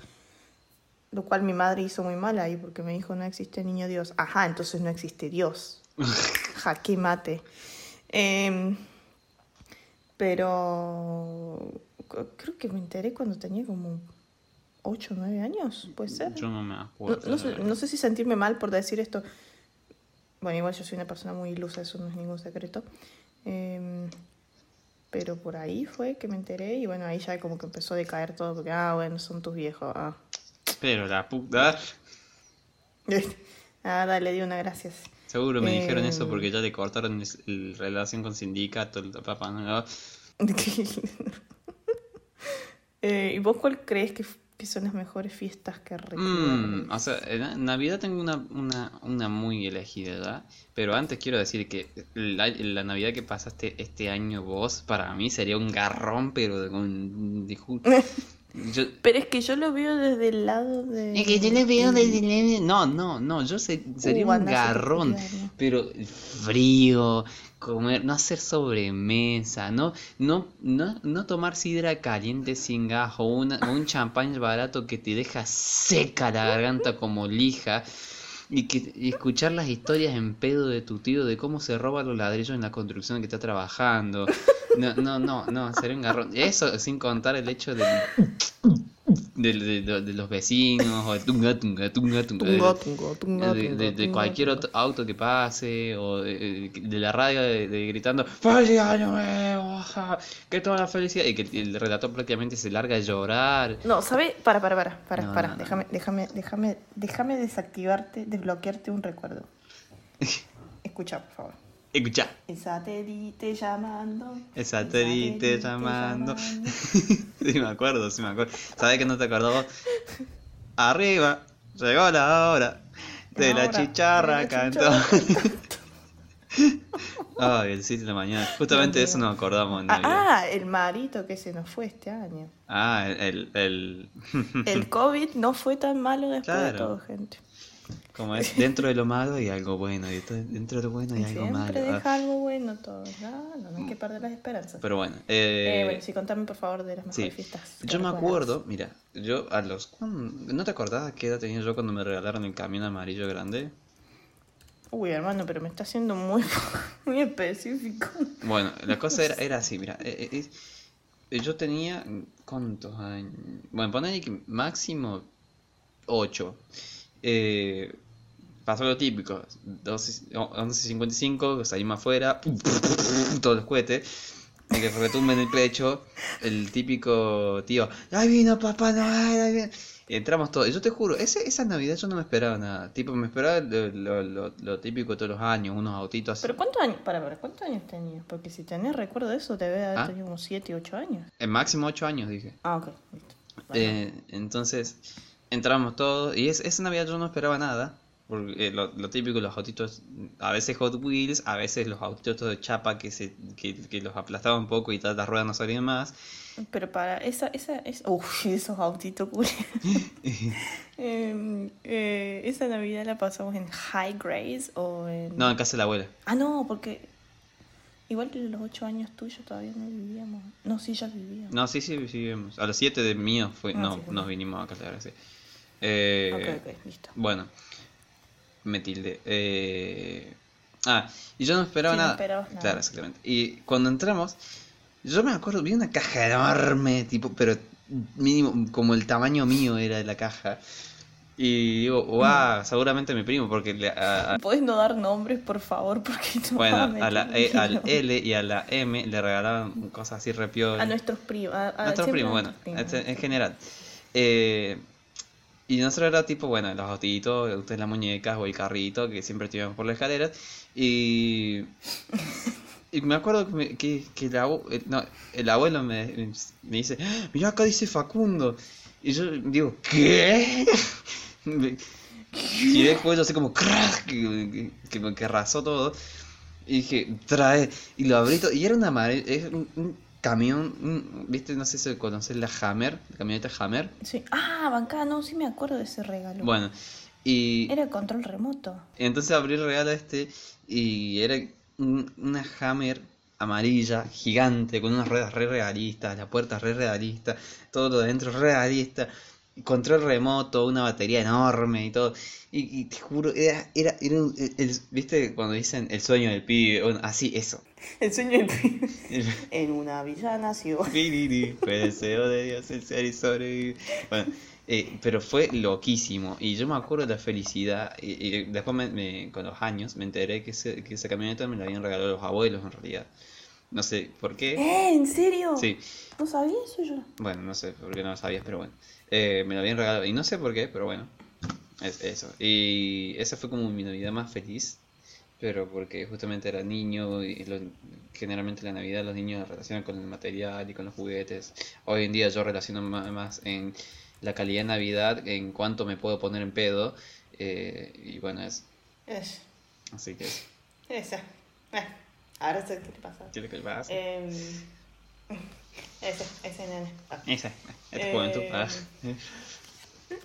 Lo cual mi madre hizo muy mal ahí porque me dijo no existe Niño Dios. Ajá, entonces no existe Dios. Jaque mate. Em, pero creo que me enteré cuando tenía como 8 o 9 años, ¿puede ser? yo no me No, acuerdo. no sé, no sé si sentirme mal por decir esto. Bueno, igual yo soy una persona muy ilusa, eso no es ningún secreto. Em, pero por ahí fue que me enteré y bueno, ahí ya como que empezó a decaer todo porque, ah, bueno, son tus viejos. Ah, Pero la puta. ah dale, di una gracias. Seguro me dijeron Eh, eso porque ya le cortaron el relación con sindicato, el papá. ¿no? Eh, ¿Y vos cuál crees que, que son las mejores fiestas que? Mm, o sea, en Navidad tengo una, una, una muy elegida, ¿verdad? Pero antes quiero decir que la, la Navidad que pasaste este año vos, para mí sería un garrón, pero de, con, de yo, Pero es que yo lo veo desde el lado de... es que yo le veo desde el- No, no, no, yo se- sería Uh, un garrón, pero frío, comer, no hacer sobremesa, no, no, no, no tomar sidra caliente sin gas o, una, o un champán barato que te deja seca la garganta como lija. Y, que, y escuchar las historias en pedo de tu tío de cómo se roba los ladrillos en la construcción que está trabajando. No, no, no, no, sería un garrón. Eso sin contar el hecho de, de, de- de- los vecinos o de tunga, tunga, tunga, tunga. Tunga, de- de, cualquier otro auto que pase o de, de la radio de, gritando ¡Feliz año nuevo! ¡Que toda la felicidad! Y que el relator prácticamente se larga a llorar. No, ¿sabes? Para, para, para, para, No, para. no, no. Déjame, déjame, déjame, déjame desactivarte, desbloquearte un recuerdo. Escucha, por favor. Escucha, El satélite llamando. el satélite llamando. sí, me acuerdo, sí me acuerdo. ¿Sabes que no te acordabas? Arriba, llegó la hora de la chicharra de la cantó. chicharra Ay, el 7 de la mañana. Justamente de eso nos acordamos en Ah, ah, el marito que se nos fue este año. Ah, el, el, el- El COVID no fue tan malo después de Claro. todo, gente. Como es, dentro de lo malo hay algo bueno, y esto- dentro de lo bueno hay algo Siempre malo. deja ah. algo bueno todo. No, no, no hay que perder las esperanzas. Pero bueno, Eh, eh, bueno, sí, contame por favor de las sí. mejores fiestas. que Yo me acuerdo, mira, yo a los... ¿cuán- ¿No te acordás qué edad tenía yo cuando me regalaron el camión amarillo grande? Uy, hermano, pero me está haciendo muy, muy específico. Bueno, la cosa era, era así, mira, eh, eh, eh, yo tenía, ¿cuántos años? Bueno, que máximo 8. Eh, pasó lo típico, 12 11.55, salimos afuera, todos los cohetes. de que retumbe en el pecho, el típico tío, ¡ay vino papá Noel! ahí viene". Y entramos todos. Y yo te juro, ese, esa Navidad yo no me esperaba nada. Tipo, me esperaba lo, lo, lo- lo típico de todos los años, unos autitos así. ¿Pero cuántos años? Para, para, ¿cuántos años tenías? Porque si tenés recuerdo de eso, debe haber ¿Ah? tenido como 7, 8 años. En máximo ocho años, dije. Ah, ok, listo. Bueno. Eh, entonces, entramos todos. Y es, esa Navidad yo no esperaba nada. Porque eh, lo, lo típico, los autitos, a veces Hot Wheels, a veces los autitos de chapa que se que, que los aplastaban un poco y todas las ruedas no salían más. Pero para esa, esa, esa uff, esos autitos. Em, eh, esa Navidad la pasamos en High Grace o en... No, en casa de la abuela. Ah, no, porque igual que los 8 años tuyos todavía no vivíamos. No, sí, ya vivíamos. No, sí, sí, vivimos. A los siete de mío fue, Ah, no, sí, sí. nos vinimos a casa de la abuela, sí. Eh, ok, ok, listo. Bueno, me tilde. Eh, ah, y yo no esperaba Sí, no nada. esperabas nada. Claro, exactamente. Y cuando entramos, yo me acuerdo, vi una caja enorme, tipo, pero mínimo, como el tamaño mío era de la caja. Y digo, Mm. wow, seguramente mi primo, porque le- a- a- ¿Puedes no dar nombres, por favor? Porque no bueno, a la E, al. L y a la M le regalaban cosas así repiolas. A nuestros primos. A, Nuestros primos, bueno, nuestros primos. en general. Eh, y nosotros era tipo, bueno, los autitos, ustedes las muñecas o el carrito que siempre tuvimos por las escaleras. Y, y me acuerdo que, que, que el, abu- eh, no, el abuelo me, me dice, "Ah, mira acá dice Facundo. Y yo digo, ¿qué? Y después así como crack que, que, que, arrasó todo. Y dije, trae. Y lo abrí todo. Y era una madre. Un, un camión. un- ¿Viste? No sé si conoces la Hammer. La camioneta Hammer. Sí. Ah, bancada, no, sí me acuerdo de ese regalo. Bueno. Y Era control remoto. entonces abrí el regalo este. Y era un- una Hammer amarilla, gigante, con unas ruedas re realistas. La puerta re realista. Todo lo de dentro re realista. Control remoto, una batería enorme y todo. Y, y te juro, era, era, era un- el- ¿viste cuando dicen el sueño del pibe? Bueno, así, eso. El sueño del pibe. En una villa nació. Fue el deseo de Dios el ser y sobrevivir. Bueno, eh, pero fue loquísimo. Y yo me acuerdo de la felicidad. Y, y después, me- me- con los años, me enteré que, ese- que esa camioneta me la habían regalado los abuelos en realidad. No sé por qué. ¿Eh? ¿En serio? Sí, ¿No sabía eso yo? bueno, no sé por qué no lo sabías, pero bueno. Eh, me la habían regalado. Y no sé por qué, pero bueno. Es eso. Y esa fue como mi Navidad más feliz. Pero porque justamente era niño y lo- generalmente la Navidad los niños la relacionan con el material y con los juguetes. Hoy en día yo relaciono ma- más en la calidad de Navidad, en cuánto me puedo poner en pedo. eh, y bueno, es Es. así que es. Esa. Eh, ahora sé qué te pasa. ¿Qué lo que pasa? Eh, ese, ese nene. Ah. Esta juventud. eh, ah.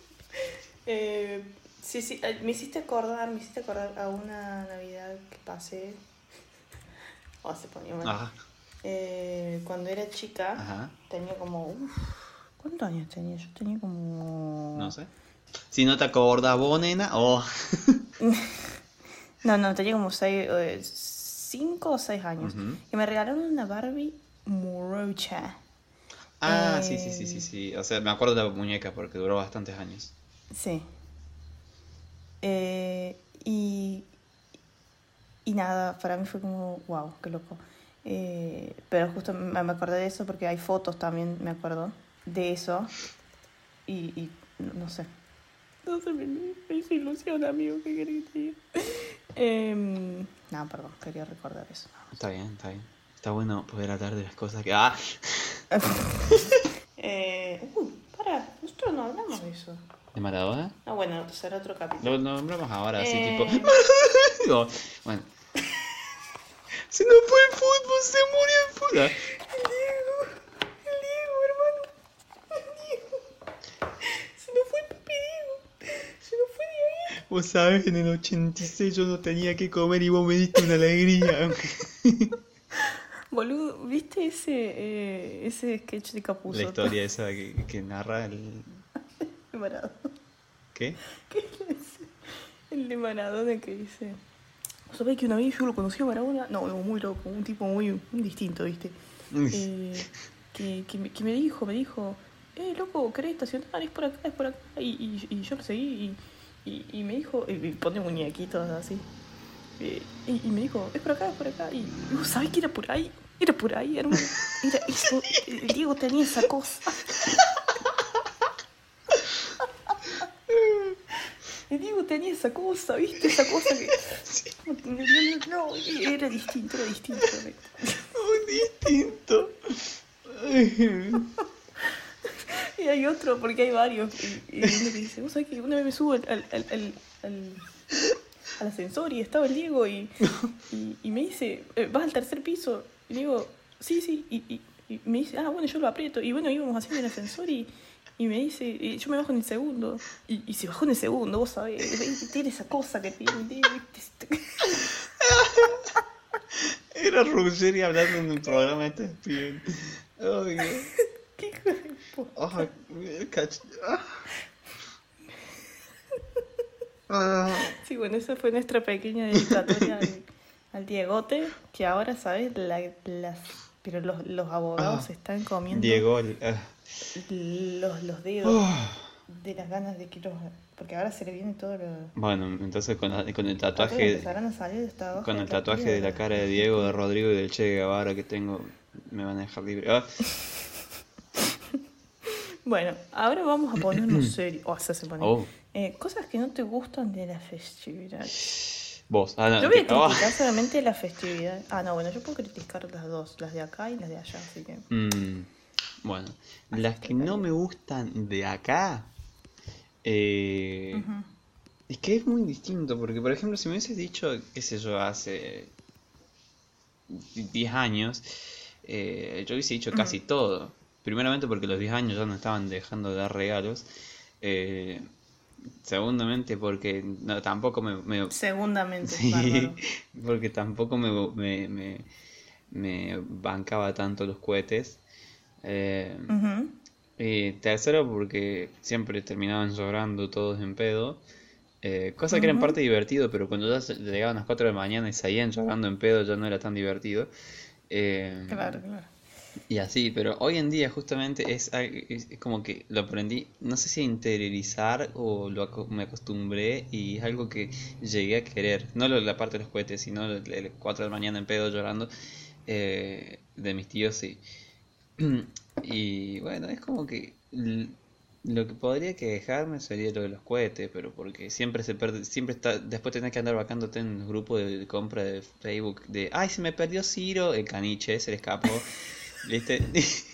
Eh, sí, sí, eh, me hiciste acordar, me hiciste acordar a una Navidad que pasé. Oh, se ponía mal. Eh, cuando era chica, ajá, tenía como. uf, ¿Cuántos años tenía? Yo tenía como. no sé. Si no te acordás vos, nena, oh. No, no, tenía como 5 o 6 años. Ujú. Y me regalaron una Barbie morocha. Ah, sí, sí, sí, Eh, sí, sí. O sea, me acuerdo de la muñeca porque duró bastantes años. Sí. Eh, y, y nada, para mí fue como, wow, qué loco. Eh, pero justo me, me acordé de eso porque hay fotos también, me acuerdo, de eso. Y, y no, no sé. No sé, me, me hizo ilusión, amigo, ¿qué querés diga? Em, no, perdón, quería recordar eso. Está bien, está bien. Está bueno poder hablar de las cosas que... ¡Ah! Eh, uy, para, nosotros no hablamos de eso. ¿De Maradona? No, bueno, será otro capítulo. Lo nombramos ahora, así Eh. tipo... No, bueno. Se nos fue el fútbol, se murió el fútbol. El Diego, el Diego, hermano. El Diego. Se nos fue el Diego. Se nos fue ahí. Vos sabés, en el 86 yo no tenía que comer y vos me diste una alegría. Boludo, ¿viste ese, eh, ese sketch de Capuzzo? La historia esa que, que narra el... De Maradona. ¿Qué? ¿Qué es? El de Maradona que dice... ¿Vos sabés que una vez yo lo conocí a Maradona? No, no, muy loco, un tipo muy, muy distinto, ¿viste? Eh, que, que, me, que me dijo, me dijo, eh, loco, ¿querés estacionar? Es por acá, es por acá. Y, y, y yo lo seguí y, y, y me dijo, y, pone muñequitos así. Eh, y, me dijo, es por acá, es por acá. Y digo, ¿sabes que era por ahí? Era por ahí, hermano. Era eso. El Diego tenía esa cosa. El Diego tenía esa cosa, ¿viste? Esa cosa que. No, no, no, era distinto, era distinto. Muy distinto. Y hay otro, porque hay varios. Y, uno que dice, vos sabés que una vez me subo al, al, al, al, al- ascensor y estaba el Diego y, y, y me dice, eh, ¿vas al tercer piso? Y le digo, sí, sí. Y, y, y me dice, ah, bueno, yo lo aprieto. Y bueno, íbamos haciendo el ascensor y, y me dice, y yo me bajo en el segundo. Y, y se bajó en el segundo, vos sabés. Tiene esa cosa que tiene el. ¿viste? Era Ruggeri hablando en un programa este pibe. Ay, no. ¿Qué hijo de puta? Cach- ah. Ah. Sí, bueno, esa fue nuestra pequeña dedicatoria al, al Diegote, que ahora, ¿sabes? La- las, pero los, los abogados Ah, se están comiendo Diego. ah. los, los dedos de las ganas de que los... Porque ahora se le viene todo lo... Bueno, entonces con, la- con el tatuaje, a salir con el tatuaje de la cara de Diego, de Rodrigo y del Che Guevara que tengo, me van a dejar libre. Ah. Bueno, ahora vamos a ponernos serios. O sea, se pone. Oh. Eh, cosas que no te gustan de la festividad. Vos, ah, Yo voy a criticar solamente la festividad. Ah, no, bueno, yo puedo criticar las dos, las de acá y las de allá, así que... Mm, bueno, las que no me gustan de acá, eh, es que es muy distinto, porque por ejemplo, si me hubieses dicho, qué sé yo, hace 10 años, eh, yo hubiese dicho casi todo. Primeramente porque los 10 años ya no estaban dejando de dar regalos. eh, segundamente porque no, tampoco me, me- Segundamente, Sí, porque tampoco me, me, me, me bancaba tanto los cohetes. Eh, y tercero, porque siempre terminaban llorando todos en pedo. Eh, cosa que era en parte divertido, pero cuando ya llegaban las 4 de la mañana y seguían llorando en pedo, ya no era tan divertido. Eh, Claro, claro. Y así, pero hoy en día justamente es, es como que lo aprendí, no sé si interiorizar o lo me acostumbré y es algo que llegué a querer. No la parte de los cohetes, sino el, el 4 de la mañana en pedo llorando eh, de mis tíos, sí. Y bueno, es como que lo que podría quejarme sería lo de los cohetes, pero porque siempre se pierde, siempre está, después tenés que andar vacándote en grupos de, de compra de Facebook de, ay, se me perdió Ciro, el caniche, se le escapó, ¿viste?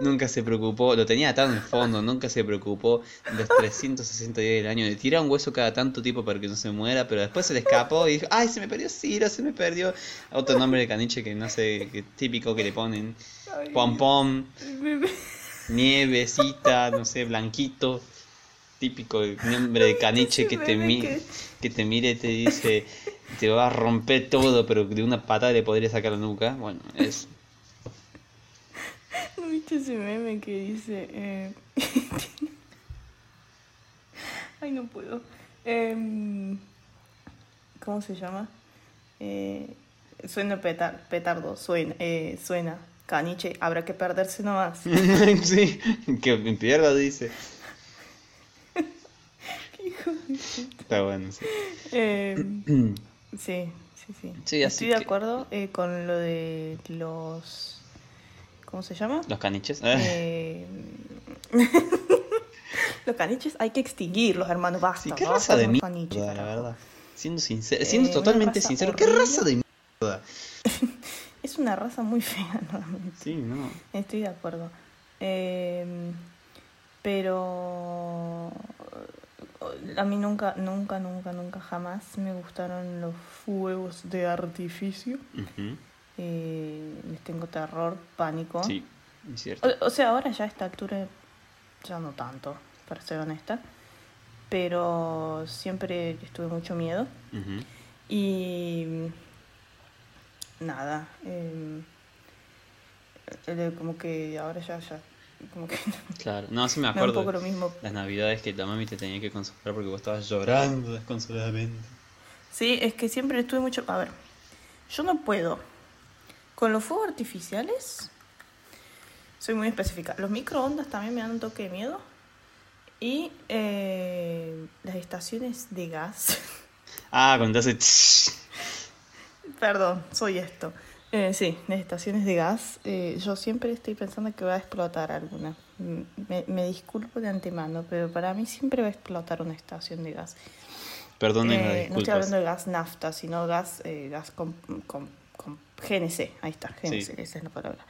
Nunca se preocupó, lo tenía atado en el fondo, nunca se preocupó los 360 días del año de tirar un hueso cada tanto tipo para que no se muera, pero después se le escapó y dijo, ay, se me perdió Ciro, se me perdió otro nombre de caniche que no sé, que típico que le ponen, pom pom, nievecita, no sé, blanquito, típico nombre de caniche que te, meme mi- que- que te mire y te dice, te va a romper todo, pero de una patada le podría sacar la nuca, bueno, es... ¿No viste ese meme que dice... eh, Ay, no puedo. Em, ¿Cómo se llama? Eh, suena petar, petardo, suena, eh, suena. Caniche, habrá que perderse nomás. sí, que me pierda, dice. Hijo de puta. Está bueno, sí. Em, sí, sí, sí. Sí, así Estoy de acuerdo eh, con lo de los... ¿Cómo se llama? Los caniches. Eh, los caniches hay que extinguirlos, hermano. Basta. Sí, qué basta raza de mierda, caniche, la verdad. Siendo sincero, siendo Eh, totalmente una raza sincero, ¿qué raza de mierda? Es una raza muy fea, normalmente. Sí, no. Estoy de acuerdo. Eh, pero a mí nunca, nunca, nunca, nunca jamás me gustaron los fuegos de artificio. Ujú, Eh, les tengo terror, pánico. Sí, es cierto. O, o sea, ahora ya a esta altura ya no tanto, para ser honesta. Pero siempre les tuve mucho miedo. Y nada. eh, eh, como que ahora ya, ya. Como que Claro, no, sí me me da un acuerdo. poco lo mismo. Las navidades que la mami te tenía que consolar porque vos estabas llorando desconsoladamente. Sí, es que siempre estuve mucho. A ver, yo no puedo. Con los fuegos artificiales, soy muy específica. Los microondas también me dan un toque de miedo. Y eh, las estaciones de gas. Ah, cuando te hace... Perdón, soy esto. Eh, sí, de estaciones de gas. eh, yo siempre estoy pensando que va a explotar alguna. Mm, Me, me disculpo de antemano, pero para mí siempre va a explotar una estación de gas. Las Eh, no estoy hablando de gas nafta, sino gas, gas con, con, con GNC. Ahí está, GNC, Sí. esa es la palabra.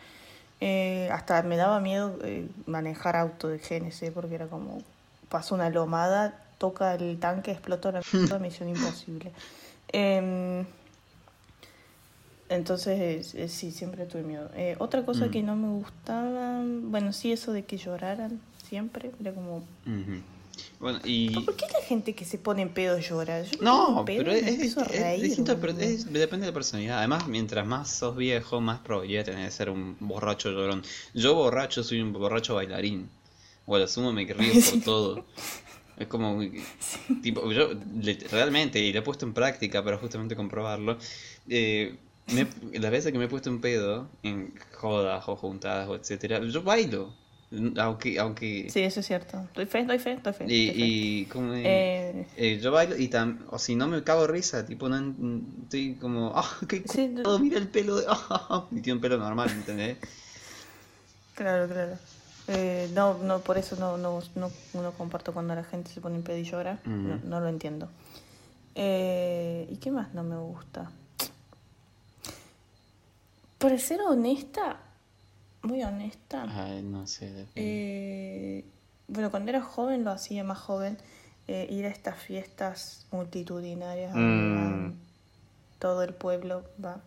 Eh, hasta me daba miedo eh, manejar auto de GNC porque era como, pasó una lomada, toca el tanque, explotó la misión imposible. Em, entonces, eh, sí, siempre tuve miedo. Eh, otra cosa Mm. que no me gustaba, bueno, sí, eso de que lloraran siempre, era como. Bueno, y... ¿Por qué la gente que se pone en pedo llora? Yo No, pedo pero es, es, distinto, pero es- depende de la personalidad. Además, mientras más sos viejo, más probabilidad tenés de ser un borracho llorón. Yo borracho soy un borracho bailarín. O a lo sumo me río por todo. Es como, tipo, yo le- realmente, y lo he puesto en práctica para justamente comprobarlo, eh, me- las veces que me he puesto en pedo, en jodas o juntadas o etcétera, yo bailo. Aunque, aunque, Sí, eso es cierto. Doy fe, doy fe, doy fe. y, doy fe. y como, Eh, eh, yo bailo y tam, o si no me cago de risa, tipo, no, en- estoy como, ah, qué Sí, culo, mira el pelo de, ah, y tiene un pelo normal, ¿entendés? Claro, claro. Eh, no, no, por eso no, no, no, no comparto cuando la gente se pone en pedo y llora. No, no lo entiendo. Eh, ¿Y qué más no me gusta? Para ser honesta, muy honesta, Ay, no sé. Eh, bueno, cuando era joven, lo hacía más joven, eh, ir a estas fiestas multitudinarias Mm. todo el pueblo va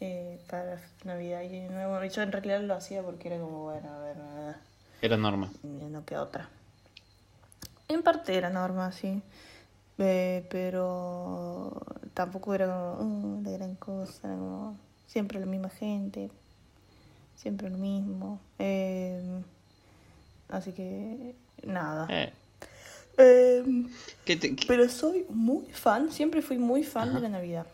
eh, para Navidad y Nuevo. Yo en realidad lo hacía porque era como, bueno, a ver, nada, Era norma. no queda otra. En parte era norma, sí. Eh, pero tampoco era como, "Uh, la gran cosa, era como siempre la misma gente, siempre lo mismo. Eh, así que, nada. Eh, Eh, ¿qué te- qué- pero soy muy fan, siempre fui muy fan Ajá. de la Navidad.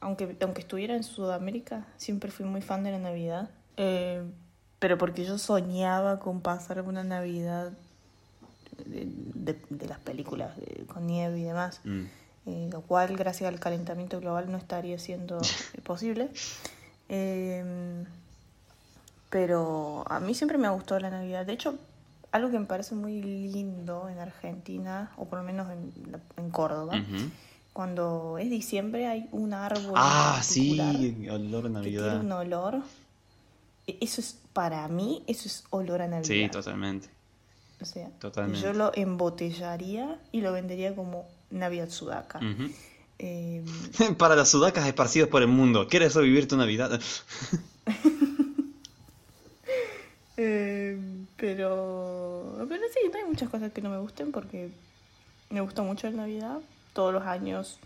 Aunque, aunque estuviera en Sudamérica, siempre fui muy fan de la Navidad. Eh, pero porque yo soñaba con pasar una Navidad de, de- de las películas, de- con nieve y demás. Mm. Eh, lo cual, gracias al calentamiento global, no estaría siendo posible. Eh, pero a mí siempre me ha gustado la Navidad. De hecho, algo que me parece muy lindo en Argentina, o por lo menos en, en Córdoba, cuando es diciembre hay un árbol Ah, sí, olor a que tiene Navidad. un olor. E- Eso es, para mí, eso es olor a Navidad. Sí, totalmente. O sea, Totalmente. yo lo embotellaría y lo vendería como Navidad Sudaca. Eh, Para las sudacas esparcidos por el mundo, ¿quieres revivir tu Navidad? eh, pero, pero sí, no hay muchas cosas que no me gusten porque me gusta mucho la Navidad. Todos los años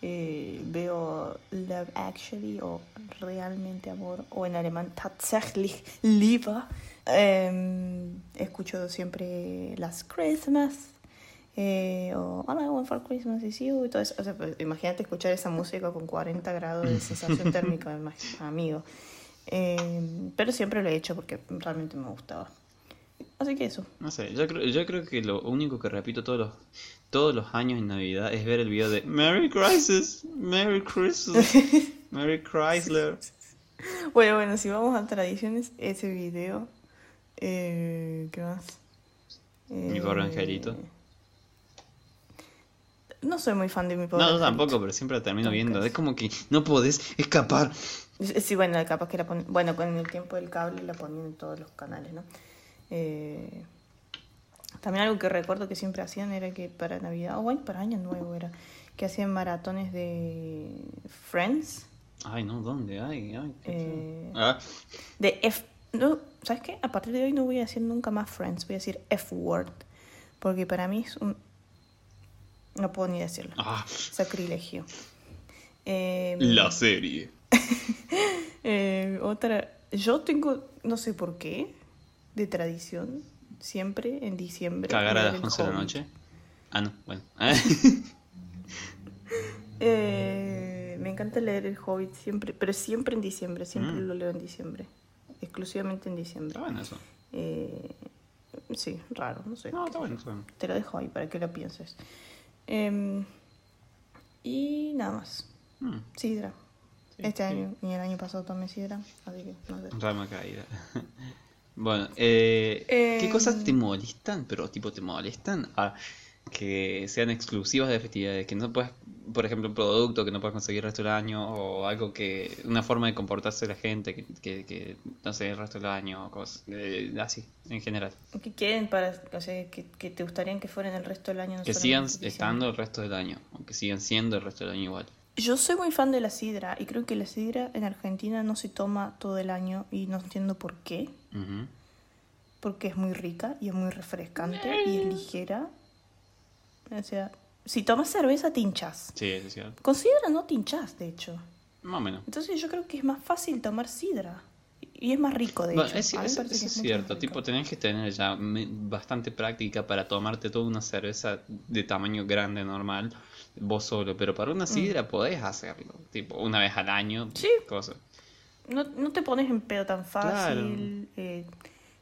eh, veo Love Actually o Realmente Amor o en alemán Tatsächlich Liebe. Eh, escucho siempre las Christmas eh, o All I Want for Christmas is You y todo eso. O sea, pues, imagínate escuchar esa música con 40 grados de sensación térmica, amigo. Eh, pero siempre lo he hecho porque realmente me gustaba. Así que eso. No sé, yo creo, yo creo que lo único que repito todos los, todos los años en Navidad es ver el video de Merry Christmas, Merry Christmas, Merry Chrysler. Bueno, bueno, si vamos a tradiciones, ese video. Eh, ¿Qué más? Mi pobre angelito. No soy muy fan de mi pobre No, yo tampoco, pero siempre la termino viendo. Es como que no podés escapar. Sí, bueno, capaz que la ponen. Bueno, con el tiempo del cable la ponían en todos los canales, ¿no? Eh, también algo que recuerdo que siempre hacían era que para Navidad, o bueno, para Año Nuevo era, que hacían maratones de Friends, Ay, no, ¿dónde? Ay, ay. Eh. Ah, de F. No, ¿Sabes qué? A partir de hoy no voy a decir nunca más Friends, voy a decir F-word, porque para mí es un. No puedo ni decirlo. ah, Sacrilegio. Eh, la serie. Eh, otra, yo tengo, no sé por qué, de tradición, siempre en diciembre. Cagar a las el 11 de la noche. Ah, no, bueno. Eh, me encanta leer el Hobbit siempre, pero siempre en diciembre, siempre Mm. lo leo en diciembre, exclusivamente en diciembre. Está bueno eso. Eh, sí, raro, no sé. No, bueno, está bueno. Te lo dejo ahí para que lo pienses. Em, y nada más. Mm, Sidra. Este año y el año pasado tomé sidra, así que no sé. Rama caída. bueno, eh, ¿qué Eh, cosas te molestan? Pero tipo te molestan que sean exclusivas de festividades, que no puedas, por ejemplo, un producto que no puedas conseguir el resto del año o algo que, una forma de comportarse la gente que, que, que no sé, el resto del año cosas eh, así, en general. ¿Qué quieren para, o sea, que, que te gustarían que fueran el resto del año? no Que sigan estando el resto del año, o que sigan siendo el resto del año igual. Yo soy muy fan de la sidra y creo que la sidra en Argentina no se toma todo el año y no entiendo por qué. Porque es muy rica y es muy refrescante y es ligera. O sea, si tomas cerveza te hinchas. Sí, eso es cierto. Con sidra no te hinchas, de hecho. Más o menos. Entonces yo creo que es más fácil tomar sidra. Y es más rico, de Bueno, hecho. es, es- es más cierto, tipo, tenés que tener ya bastante práctica para tomarte toda una cerveza de tamaño grande, normal, vos solo, pero para una sidra podés hacerlo, tipo, una vez al año, Mm. Sí. cosa. No, no te pones en pedo tan fácil. eh,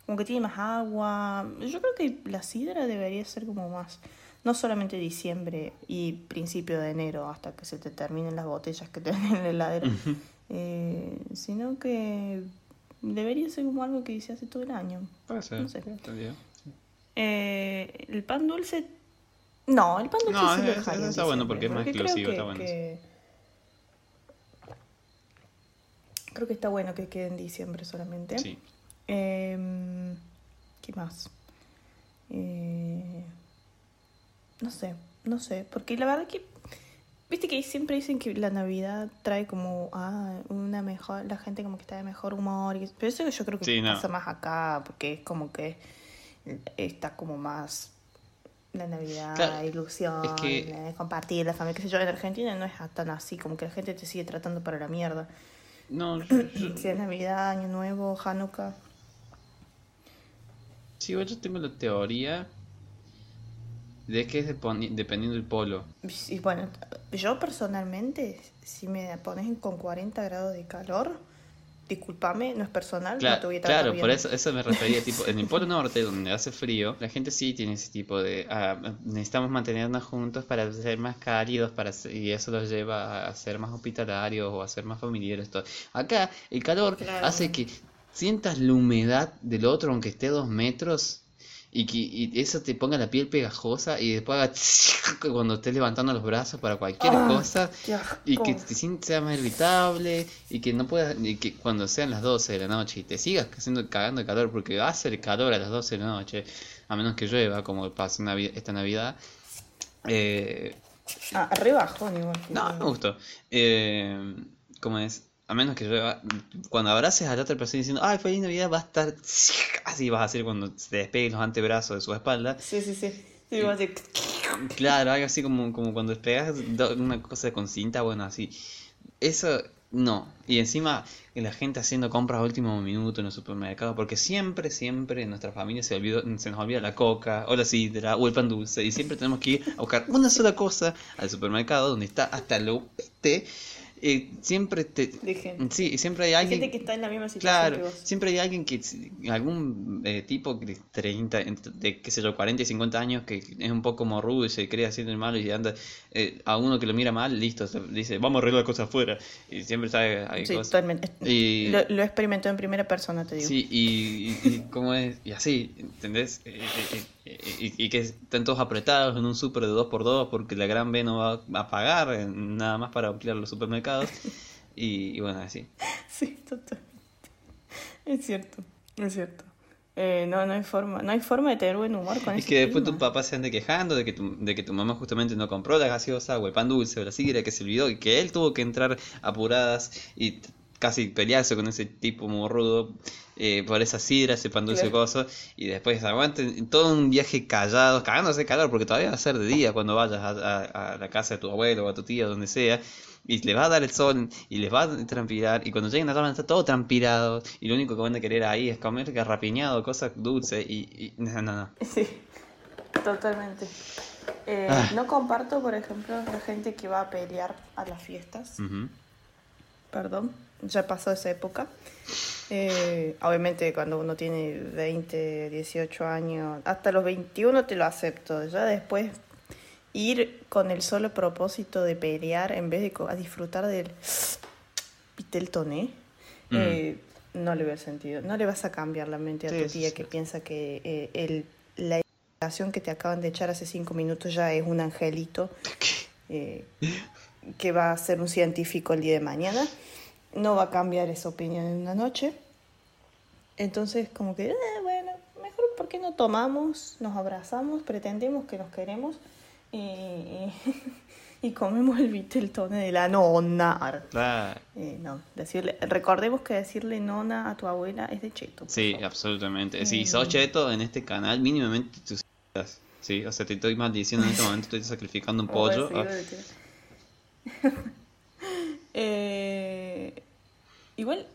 como que tiene más agua. Yo creo que la sidra debería ser como más. No solamente diciembre y principio de enero hasta que se te terminen las botellas que tenés en el heladero. eh, sino que debería ser como algo que se hace todo el año. Puede ser. No sé. Eh, el pan dulce. No, el pan dulce No, sí lo es- dejaría en está bueno porque es más creo exclusivo, que- está bueno que- Creo que está bueno que quede en diciembre solamente. Sí. Em, ¿Qué más? Eh, no sé, no sé, porque la verdad que, viste que siempre dicen que la Navidad trae como, ah, una mejor, la gente como que está de mejor humor, y- pero eso yo creo que Sí, no. pasa más acá, porque es como que está como más la Navidad, Claro, ilusión, es que- eh, compartir la familia, qué sé yo, en Argentina no es tan así, como que la gente te sigue tratando para la mierda. No, yo- yo- Si es Navidad, Año Nuevo, Hanukkah. sí, yo tengo la teoría de que es dependiendo del polo. Y bueno, yo personalmente, si me pones con 40 grados de calor, discúlpame, no es personal, no te Claro, voy a claro, bien. por eso, eso me refería, tipo, en el Polo Norte, donde hace frío, la gente sí tiene ese tipo de, ah, necesitamos mantenernos juntos para ser más cálidos, para y eso los lleva a ser más hospitalarios o a ser más familiares. Todo. Acá, el calor Claro. hace que sientas la humedad del otro, aunque esté a dos metros, y que y eso te ponga la piel pegajosa, y después haga cuando estés levantando los brazos para cualquier Ah, cosa. Y que te sea más irritable y que no puedas, y que cuando sean las 12 de la noche y te sigas haciendo cagando de calor porque va a hacer calor a las 12 de la noche, a menos que llueva como pasa Navi- esta Navidad. Eh, Ah, re bajón igual. no, me gustó. Eh, ¿cómo es? A menos que cuando abraces a la otra persona diciendo, ay, feliz Navidad, va a estar así, vas a hacer cuando se despeguen los antebrazos de su espalda. Sí, sí, sí. Sí, ser- Claro, algo así como, como cuando despegas una cosa con cinta, bueno, así. Eso no. Y encima la gente haciendo compras a último minuto en los supermercados, porque siempre, siempre en nuestra familia se olvidó, se nos olvida la coca, o la sidra, o el pan dulce, y siempre tenemos que ir a buscar una sola cosa al supermercado donde está hasta lo este. Eh, siempre te... Sí, siempre hay Hay alguien... gente que está en la misma situación Claro, que vos. siempre hay alguien que, algún eh, tipo de 30, ent- de qué sé yo, 40 y 50 años que es un poco morrudo y se cree haciendo el malo y anda eh, a uno que lo mira mal, listo, se- dice, vamos a arreglar cosas afuera. Y siempre sabe, hay Sí, cosas. totalmente. Y- Lo, lo experimentó en primera persona, te digo. Sí, y, y, es, y así, ¿entendés? Y, y que están todos apretados en un súper de 2x2 porque la gran B no va a pagar nada más para ampliar los supermercados. Y, y bueno, así. Sí, totalmente. Es cierto, es cierto. Eh, no, no hay forma, no hay forma de tener buen humor con Es ese que después tu clima. papá se ande quejando de que tu, de que tu mamá justamente no compró la gaseosa o el pan dulce o la sidra que se olvidó y que él tuvo que entrar apuradas y casi pelearse con ese tipo morrudo eh, por esa sidra, ese pan dulce Claro. coso y después aguanten todo un viaje callado, cagándose de calor porque todavía va a ser de día cuando vayas a, a- a la casa de tu abuelo o a tu tía, donde sea. Y les va a dar el sol y les va a transpirar. Y cuando lleguen a van a estar todo transpirado. Y lo único que van a querer ahí es comer garrapiñado, cosas dulces. Y, y no, no, no. Sí, totalmente. Eh, Ah. No comparto, por ejemplo, la gente que va a pelear a las fiestas. Perdón, ya pasó esa época. Eh, obviamente cuando uno tiene 20, 18 años, hasta los 21 te lo acepto. Ya después ir con el solo propósito de pelear en vez de a disfrutar del Vitel Toné, Mm. eh, no le veo el sentido. No le vas a cambiar la mente a Sí, tu tía sí. que piensa que eh, el, la educación que te acaban de echar hace cinco minutos ya es un angelito que va a ser un científico el día de mañana. No va a cambiar esa opinión en una noche. Entonces, como que, eh, bueno, mejor ¿por qué no tomamos, nos abrazamos, pretendemos que nos queremos y, y, y comemos el viteltone de la nonna? Claro. Eh, no, decirle, recordemos que decirle nona a tu abuela es de cheto. Sí, favor. absolutamente. Si Mm. sos cheto en este canal, mínimamente sabes. Sí, o sea, te estoy maldiciendo en este momento, estoy sacrificando un pollo. decir, Ah, Eh, igual,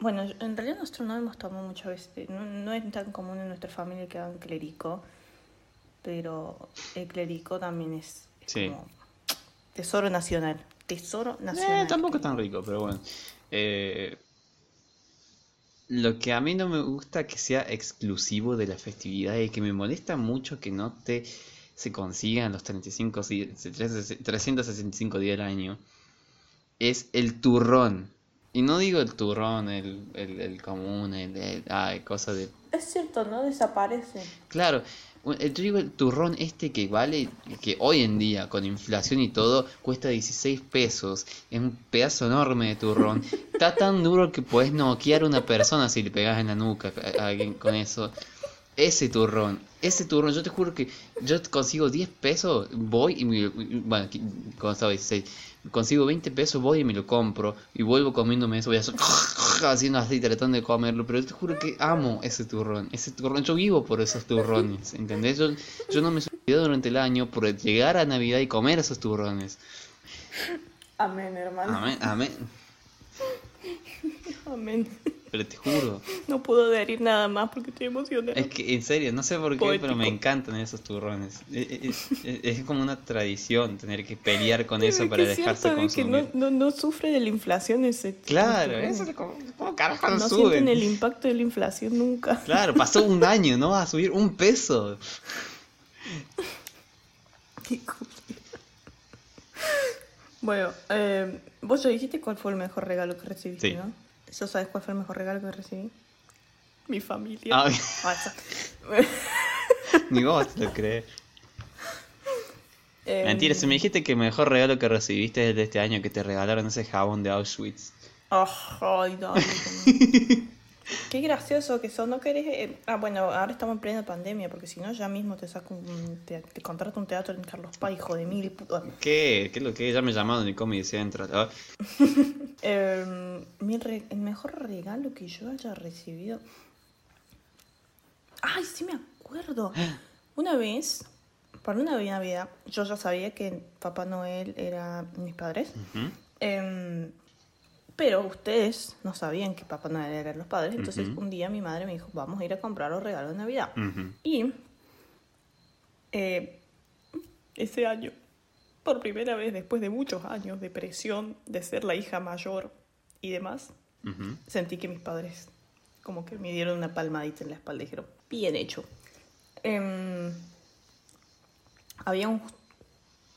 bueno, en realidad nosotros no hemos tomado muchas veces, no, no es tan común en nuestra familia que hagan clerico, pero el clerico también es, es Sí. como tesoro nacional, tesoro eh, nacional. tampoco es tan rico, pero bueno. Eh, lo que a mí no me gusta que sea exclusivo de la festividad y que me molesta mucho que no te se consigan los 35, di- 365 días del año es el turrón. Y no digo el turrón, el, el, el común, el, el- ay, cosa de Es cierto, no desaparece. Claro, el- yo digo el turrón este que vale, que hoy en día con inflación y todo cuesta 16 pesos, es un pedazo enorme de turrón, está tan duro que puedes noquear a una persona si le pegas en la nuca a alguien con eso. Ese turrón, ese turrón, yo te juro que yo consigo 10 pesos, voy y me, bueno, aquí, cuando estaba 16, consigo 20 pesos, voy y me lo compro y vuelvo comiéndome eso, voy a hacer haciendo así, tratando de comerlo, pero yo te juro que amo ese turrón, ese turrón, yo vivo por esos turrones, ¿entendés? Yo, yo no me suicido durante el año por llegar a Navidad y comer esos turrones. Amén, hermano. Amén, amén, Amén. Pero te juro. No puedo adherir nada más porque estoy emocionada. Es que, en serio, no sé por qué, pero me encantan esos turrones. Es, es- es- es como una tradición tener que pelear con eso Es para es dejarse cierto, es que consumir. no, no, no sufre de la inflación ese Claro, turrón. eso es como, como carajo no No sienten el impacto de la inflación nunca. Claro, pasó un año, no va a subir un peso. Qué bueno, eh, vos ya dijiste cuál fue el mejor regalo que recibiste, Sí. ¿no? ¿Eso sabes cuál fue el mejor regalo que recibí? Mi familia. Ah, ni vos te lo crees. Em, Mentira, si me dijiste que el mejor regalo que recibiste es el de este año, que te regalaron ese jabón de Auschwitz. Oh, ay, dale, como- Qué gracioso que son, ¿no querés? eh? Ah, bueno, ahora estamos en plena pandemia, porque si no, ya mismo te saco un. Te, te contrato un teatro en Carlos Paz, hijo de mil. ¿Qué? ¿Qué es lo que? Ya me llamaron en Comedy Central. Ah, Eh, mi re- el mejor regalo que yo haya recibido. Ay, sí me acuerdo. Una vez, para una Navidad, yo ya sabía que Papá Noel era mis padres. Pero ustedes no sabían que Papá Noel eran los padres. Entonces Ujú. un día mi madre me dijo, vamos a ir a comprar los regalos de Navidad. Ujú. Y eh, ese año, por primera vez después de muchos años de presión, de ser la hija mayor y demás, sentí que mis padres como que me dieron una palmadita en la espalda y dijeron, bien hecho. Em, había un,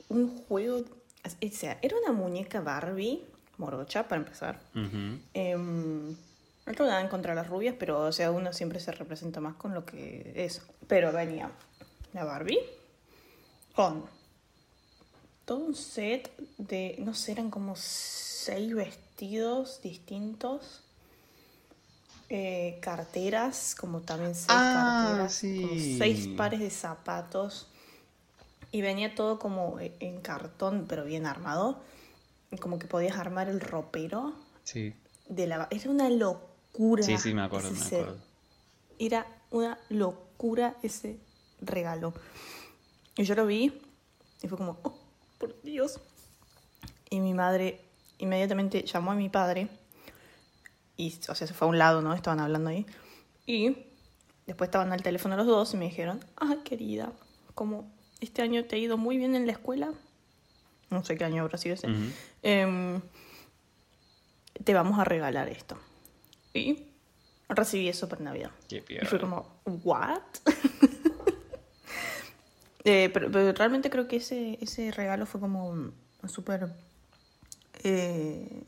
un juego, o sea, era una muñeca Barbie, morocha para empezar. Ujú. Em, no tengo nada en contra de las rubias, pero o sea, uno siempre se representa más con lo que es. Pero venía la Barbie con todo un set de, no sé, eran como seis vestidos distintos. eh, carteras, como también seis Ah, carteras, como sí. seis pares de zapatos. Y venía todo como eh, en cartón, pero bien armado. Como que podías armar el ropero Sí. de la... Era una locura. Sí, sí, me acuerdo, me acuerdo. Era una locura ese regalo. Y yo lo vi y fue como, oh, por Dios. Y mi madre inmediatamente llamó a mi padre. Y, o sea, se fue a un lado, ¿no? Estaban hablando ahí. Y después estaban al teléfono los dos y me dijeron, ah, querida, como este año te ha ido muy bien en la escuela. No sé qué año habrá sido ese. Em, te vamos a regalar esto. Y recibí eso para Navidad. Qué Y fue como, ¿what? Eh, pero, pero realmente creo que ese, ese regalo fue como súper... eh,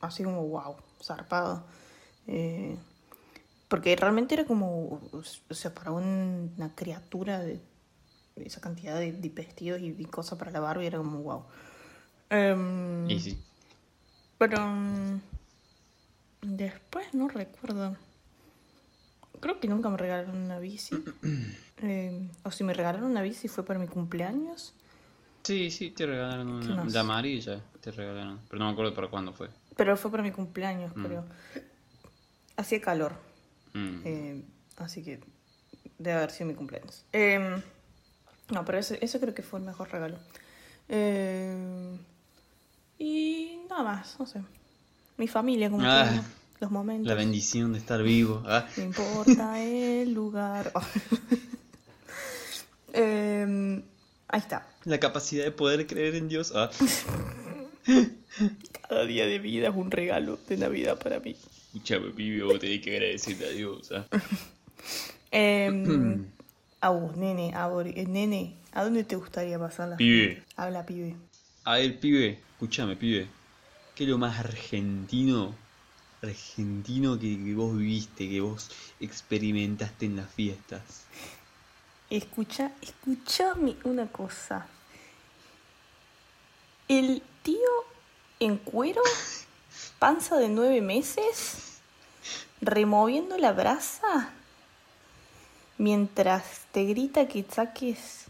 así como wow, zarpado. Eh, porque realmente era como, o sea, para un- una criatura de esa cantidad de, de vestidos y, de cosas para la Barbie era como wow. Em, Y sí. pero mm, después no recuerdo. Creo que nunca me regalaron una bici. Eh, o si me regalaron una bici fue para mi cumpleaños. Sí, sí, te regalaron ¿Qué una. La amarilla te regalaron. Pero no me acuerdo para cuándo fue. Pero fue para mi cumpleaños, Mm. creo. Hacía calor. Mm. eh, así que debe haber sido mi cumpleaños. Em, no, pero ese, eso creo que fue el mejor regalo. Em, y nada más, no sé. Mi familia, como Ah, los momentos. La bendición de estar vivo. Ah. No importa el lugar. Em, ahí está. La capacidad de poder creer en Dios. Ah. Cada día de vida es un regalo de Navidad para mí. Pibe, vos tenés que agradecerle a Dios. Ah. A vos, nene, a vos, eh, nene, ¿a dónde te gustaría pasar la Pibe. Habla, pibe. A ver, pibe, escúchame, pibe. ¿Qué es lo más argentino? Argentino que, que vos viviste, que vos experimentaste en las fiestas. Escucha, escúchame una cosa. El tío en cuero, panza de nueve meses, removiendo la brasa, mientras te grita que saques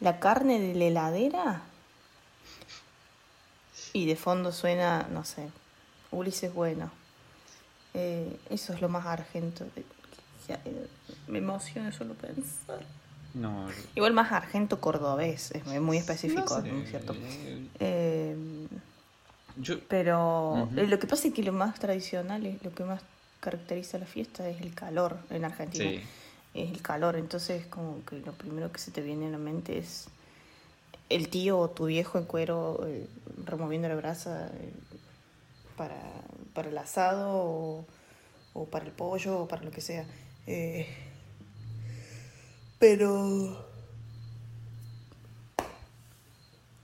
la carne de la heladera. Y de fondo suena, no sé, Ulises Bueno. Eh, eso es lo más argento. eh, me emociona solo pensar. No, Igual más argento cordobés, es muy- específico, no sé, ¿no es cierto? eh, Eh, Yo, pero eh, lo que pasa es que lo más tradicional, es, lo que más caracteriza la fiesta es el calor en Argentina. sí. Es el calor, entonces como que lo primero que se te viene a la mente es el tío o tu viejo en cuero eh, removiendo la brasa eh, para, para el asado o, o para el pollo o para lo que sea. Eh, pero...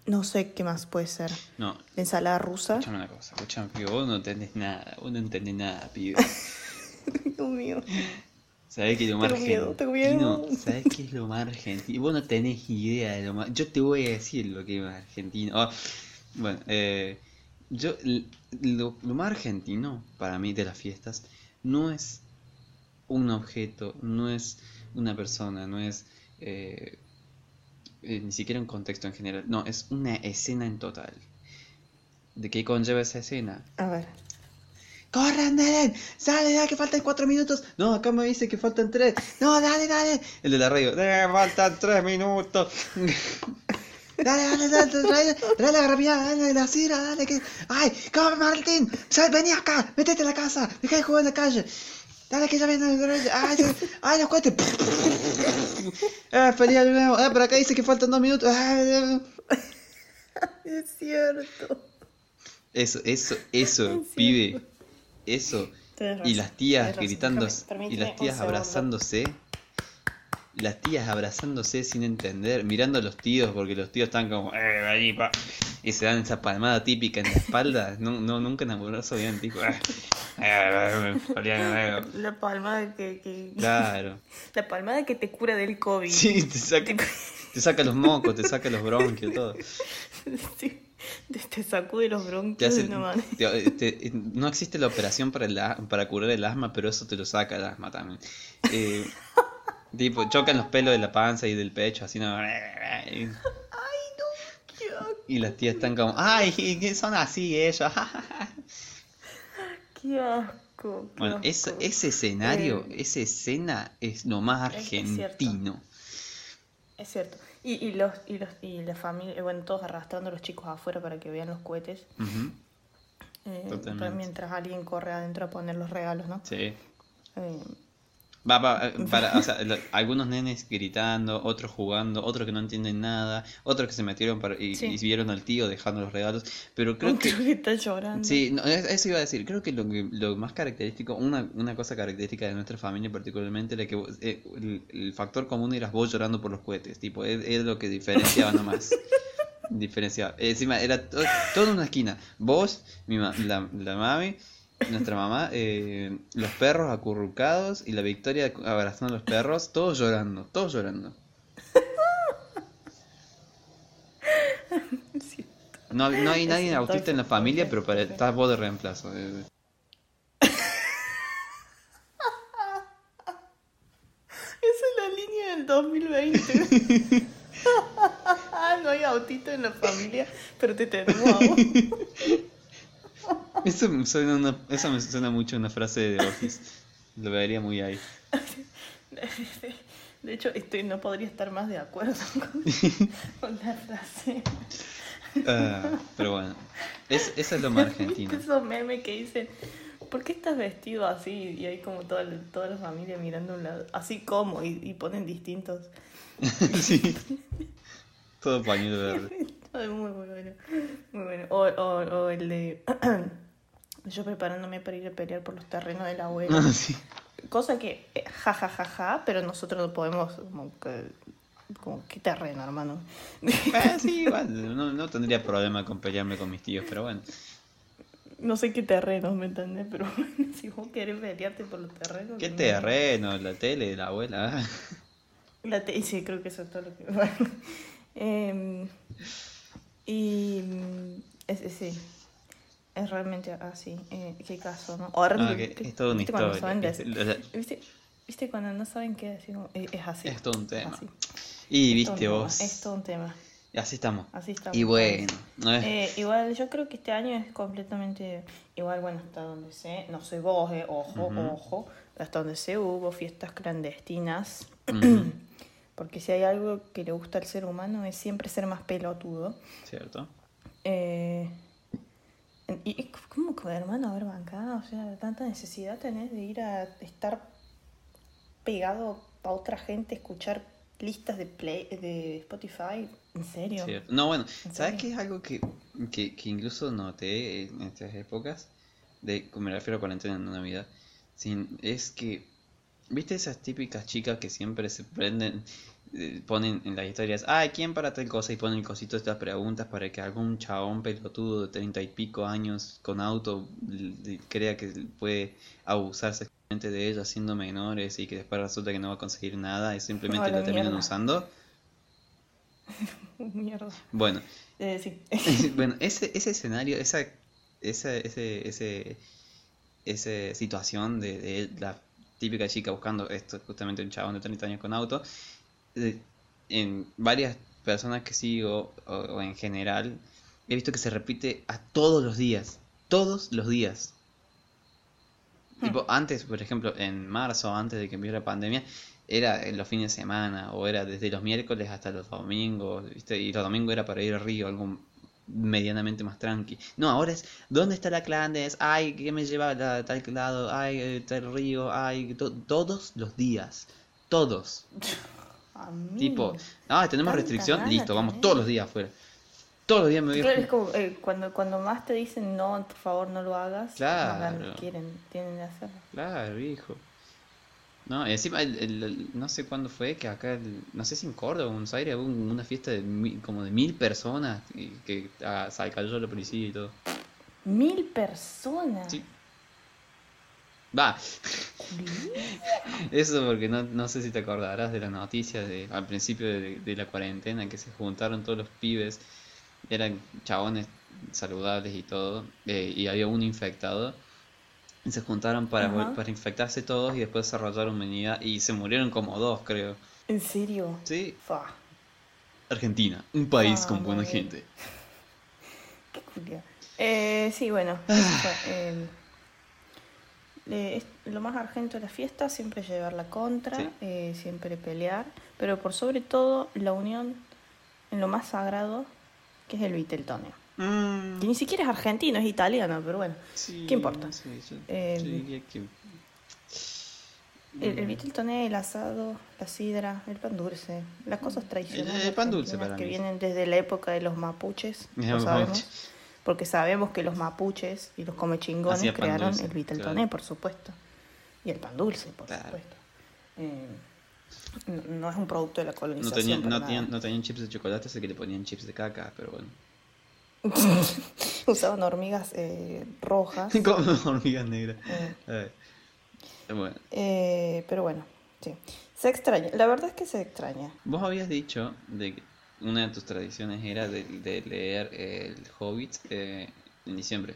No sé qué más puede ser. No, La ensalada rusa. escúchame una cosa, escúchame, pibe, vos no entendés nada, vos no entendés nada, pibe. Dios mío. ¿Sabés qué es lo más tengo argentino? ¿Sabés qué es lo más argentino? Vos no tenés idea de lo más... Yo te voy a decir lo que es más argentino. Ah, bueno, eh, yo... Lo, lo más argentino para mí de las fiestas no es un objeto, no es una persona, no es... eh, eh, ni siquiera un contexto en general. No, es una escena en total. ¿De qué conlleva esa escena? A ver. ¡Corran, Dalen! ¡Sale ya que faltan cuatro minutos! No, acá me dice que faltan tres. ¡No, dale, dale! El de la radio. ¡Eh, faltan tres minutos! Dale, dale, dale, dale, dale la grapilla, dale la cira, dale que. ¡Ay! ¡Come, Martín! ¡Sal, vení acá! ¡Métete a la casa! ¡Deja de jugar en la calle! Dale que ya viene ¡Ay, ya- ay los cohetes! ¡Eh, feliz año nuevo! ¡Eh, por acá dice que faltan dos minutos! ¡Ah! Es cierto. Eso, eso, eso, Es pibe. cierto. Eso. Y las tías gritando, y las tías abrazándose. Las tías abrazándose sin entender, mirando a los tíos, porque los tíos están como, eh, vení, pa", y se dan esa palmada típica en la espalda. No, no nunca enamorados bien, tipo, "Eh, eh, nuevo". La palmada que, que... Claro. La palmada que te cura del COVID. Sí, te saca, te saca los mocos, te saca los bronquios, todo. Sí. Te, sacude los bronquios hace- te- te- no existe la operación para, el, para curar el asma, pero eso te lo saca el asma también. Eh, tipo, chocan los pelos de la panza y del pecho, así no. Ay. Y las tías están como, ay, son así ellos. Qué asco. qué Bueno, asco. ese, ese escenario, Eh, esa escena es lo más Es- es cierto. argentino. Es cierto. Y, y los y los y la familia, bueno, todos arrastrando a los chicos afuera para que vean los cohetes. Eh, mientras alguien corre adentro a poner los regalos, ¿no? Sí. Eh, Va, va, eh, para, o sea, algunos nenes gritando, otros jugando, otros que no entienden nada, otros que se metieron para, y, Sí. y vieron al tío dejando los regalos, pero creo que... que está llorando. Sí, no, es- eso iba a decir. Creo que lo, lo más característico, una, una cosa característica de nuestra familia particularmente, era que vos- eh, el, el factor común eras vos llorando por los cohetes. Tipo, es, es lo que diferenciaba nomás. diferenciado. Encima, era to- toda una esquina. Vos, mi ma- la, la mami, nuestra mamá, eh, los perros acurrucados y la Victoria abrazando a los perros, todos llorando, todos llorando. No, no hay nadie Eso, autista en la familia, pero para, estás vos de reemplazo. eh. Esa es la línea del 2020. no hay autito en la familia, pero te tenemos a vos. Eso, me suena una, eso me suena mucho a una frase de Office. Lo vería muy ahí. De hecho, estoy, no podría estar más de acuerdo con, con la frase. Ah, pero bueno, es, eso es lo más argentino. ¿Viste esos memes que dicen, ¿por qué estás vestido así? Y hay como toda, la- toda la familia mirando a un lado. Así como, y, y ponen distintos. Sí. Todo pañuelo verde. Ay, muy, muy bueno. Muy bueno. O, o, o el de. Yo preparándome para ir a pelear por los terrenos de la abuela. Ah, sí. Cosa que, eh, ja, ja, ja, ja, pero nosotros no podemos, como que, como, ¿qué terreno, hermano? Ah, sí, igual, no, no tendría problema con pelearme con mis tíos, pero bueno. No sé qué terrenos, ¿me entendés? Pero bueno, si vos querés pelearte por los terrenos... ¿Qué no. terreno? La tele de la abuela. La te- sí, creo que eso es todo lo que... Bueno. Em, y... mm, es, es- sí. Es realmente así. Eh, ¿Qué caso, no? O Ah, que es toda una ¿viste cuando historia. de- Es- ¿Viste, ¿Viste cuando no saben qué decir? Eh, Es así. Es todo un tema. así. Y Es todo viste tema, vos. Es todo un tema. Así estamos. Así estamos. Y bueno, eh, Eh, igual yo creo que este año es completamente igual, bueno, hasta donde sé, no sé vos, eh, ojo, Ujú. ojo, hasta donde sé hubo fiestas clandestinas, ujú, porque si hay algo que le gusta al ser humano es siempre ser más pelotudo. ¿cierto? Eh, y cómo que hermano, a ver, bancada, o sea, tanta necesidad tenés de ir a estar pegado a otra gente, escuchar listas de play de Spotify, ¿en serio? Cierto. No, bueno, ¿En ¿sabes qué es algo que, que, que incluso noté en estas épocas? De, me refiero a cuarentena, no Navidad. Sin, es que, ¿viste esas típicas chicas que siempre se prenden, eh, ponen en las historias, ay, ¿quién para tal cosa? Y ponen el cosito de estas preguntas para que algún chabón pelotudo de treinta y pico años con auto crea que puede abusar sexualmente de ella siendo menores y que después resulta que no va a conseguir nada y simplemente A la la terminan usando. Mierda. Bueno, Eh, sí. bueno, ese, ese escenario, esa, esa, ese, ese, esa situación de, de la típica chica buscando esto, justamente un chabón de 30 años con auto, en varias personas que sigo, o, o en general, he visto que se repite a todos los días, todos los días. Tipo, antes, por ejemplo, en marzo, antes de que empiece la pandemia, era en los fines de semana, o era desde los miércoles hasta los domingos, ¿viste? Y los domingos era para ir al río, algo medianamente más tranqui. No, ahora es, ¿dónde está la clandes? Ay, ¿qué me lleva a tal lado? Ay, eh, tal río, ay, to- todos los días, todos. A mí. Tipo, ah, tenemos restricción, listo, vamos todos los días afuera. Todos los días me voy a Claro, es ju- como eh, cuando, cuando más te dicen no, por favor no lo hagas, más Claro. ganas quieren, tienen de hacerlo. Claro, hijo. No, y encima, el, el- el- no sé cuándo fue que acá, el- no sé si en Córdoba o en Buenos Aires, hubo un- una fiesta de mi- como de mil personas y que ah, se cayó la policía y todo. Mil personas. Sí. Va, eso porque no, no sé si te acordarás de las noticias de, al principio de, de la cuarentena que se juntaron todos los pibes, eran chabones saludables y todo, eh, y había un infectado. Y se juntaron para, Ajá. para infectarse todos y después desarrollaron humanidad y se murieron como dos, creo. ¿En serio? Sí, Fa, Argentina, un país Ah, con buena muy bien. gente. qué culia. Eh, sí, bueno. eh, es- lo más argento de la fiesta siempre llevar la contra, Sí. eh, siempre pelear, pero por sobre todo la unión en lo más sagrado, que es el Viteltonio. Mm, Que ni siquiera es argentino, es italiano, pero bueno. sí, ¿Qué importa? sí, yo- Eh, yo diría que- El, el Viteltoné, el asado, la sidra, el pan dulce, las cosas tradicionales El- el pan dulce para que mí. vienen desde la época de los mapuches, lo sabemos, porque sabemos que los mapuches y los comechingones crearon dulce, el Viteltoné, claro. por supuesto, y el pan dulce, por Claro. supuesto. Eh, No, no es un producto de la No colonización. tenían, no, tenían, no tenían chips de chocolate, así que le ponían chips de caca, pero bueno. Usaban hormigas eh, rojas. Como hormigas negras. eh, Eh, bueno, eh, pero bueno, sí. Se extraña. La verdad es que se extraña. vos habías dicho de que una de tus tradiciones era de, de leer El Hobbit eh, en diciembre.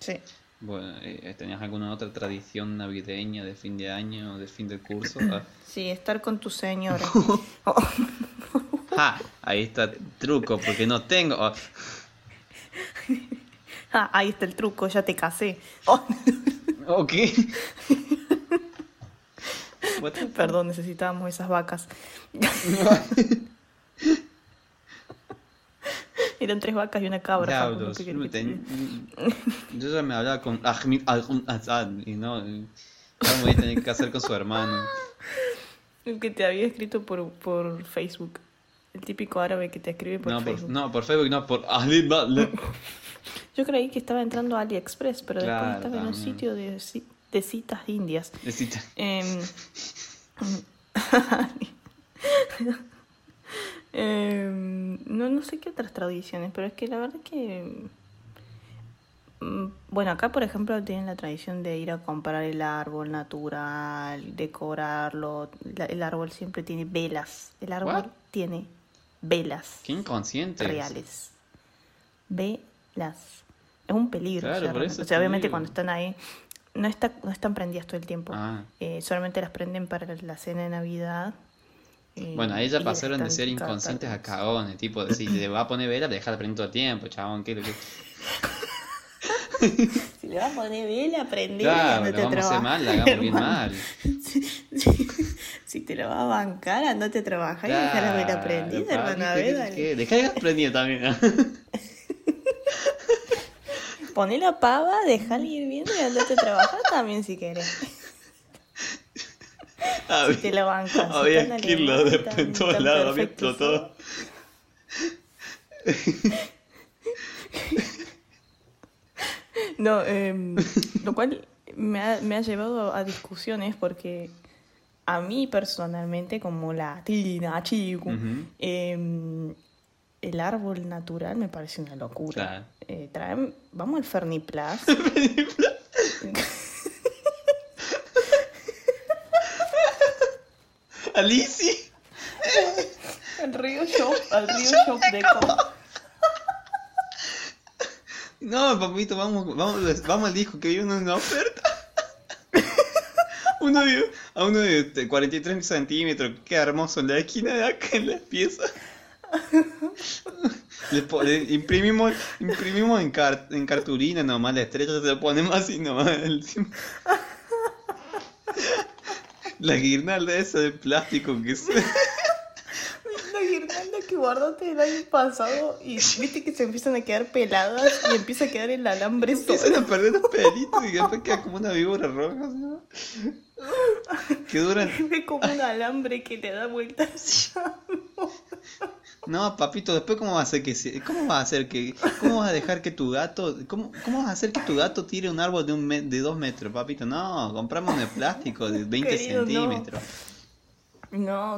Sí. Bueno, ¿tenías alguna otra tradición navideña de fin de año o de fin de curso? Ah, Sí, estar con tu señora. Oh, ¡Ja! Ahí está el truco, porque no tengo. oh, ah, ahí está el truco, ya te casé. Oh, ¿O qué? What the fuck? perdón, necesitábamos esas vacas. Eran tres vacas y una cabra. Diablos, ¿qué querés que yo ya me hablaba con Ahmed Al-Assad y no, ahora me voy a tener que hacer con su hermano. El que te había escrito por, por Facebook. El típico árabe que te escribe por No por, Facebook. no, por Facebook, no, por Yo creí que estaba entrando a AliExpress, pero Claro, después estaba en un sitio de, ci- de citas indias. Necesita- Em, em, no, no sé qué otras tradiciones, pero es que la verdad que... mm, Bueno, acá por ejemplo tienen la tradición de ir a comprar el árbol natural, decorarlo. La- el árbol siempre tiene velas. El árbol What? tiene velas Qué inconsciente. reales. Velas. Es un peligro. Claro, o sea, por realmente. eso O sea, te obviamente cuando están ahí, no, está, no están prendidas todo el tiempo. Ah. Eh, solamente las prenden para la cena de Navidad. eh, Bueno, ahí ya pasaron de ser inconscientes a cagones, tipo, si le va a poner vela, dejar prender todo el tiempo, chabón, ¿qué que? Si le vas a poner vela, prendela Claro, a vamos a hacer mal, la hagamos bien mal. Si, si- si te la vas a bancar, andate a trabajar y deja la vela prendida, papi, hermano. A ¿qué- ver, qué- dale. qué? Dejá de prendida también. Poné la pava, dejala ir viendo y andate a trabajar también si querés. Si te la bancas. Había que irlo todos lados, había explotado. No, em, lo cual me ha, me ha llevado a discusiones porque a mí personalmente, como latina, chico, Ujú. em, el árbol natural me parece una locura. Claro. Eh, traem- vamos al Ferniplas. Alicia. al Río Shop, al Río Shop Deco. No, papito, vamos, vamos, vamos al disco que hay una oferta. Uno de, a uno de 43 centímetros, qué hermoso, en la esquina de acá en la pieza. Le, po- le imprimimos, imprimimos en, car- en cartulina nomás, la estrella se lo ponemos así nomás. encima. La guirnalda esa de plástico que se... Que guardaste el año pasado y viste que se empiezan a quedar peladas y empieza a quedar el alambre Empiezan a perder los pelitos y después queda como una víbora roja. ¿no? Que duran. Es como un alambre que le da vueltas. No, papito, después cómo va a hacer que se- cómo va a hacer que cómo vas a dejar que tu gato cómo, cómo vas a hacer que tu gato tire un árbol de un me- de dos metros, papito? No, compramos de plástico de 20 Querido, no. centímetros. No,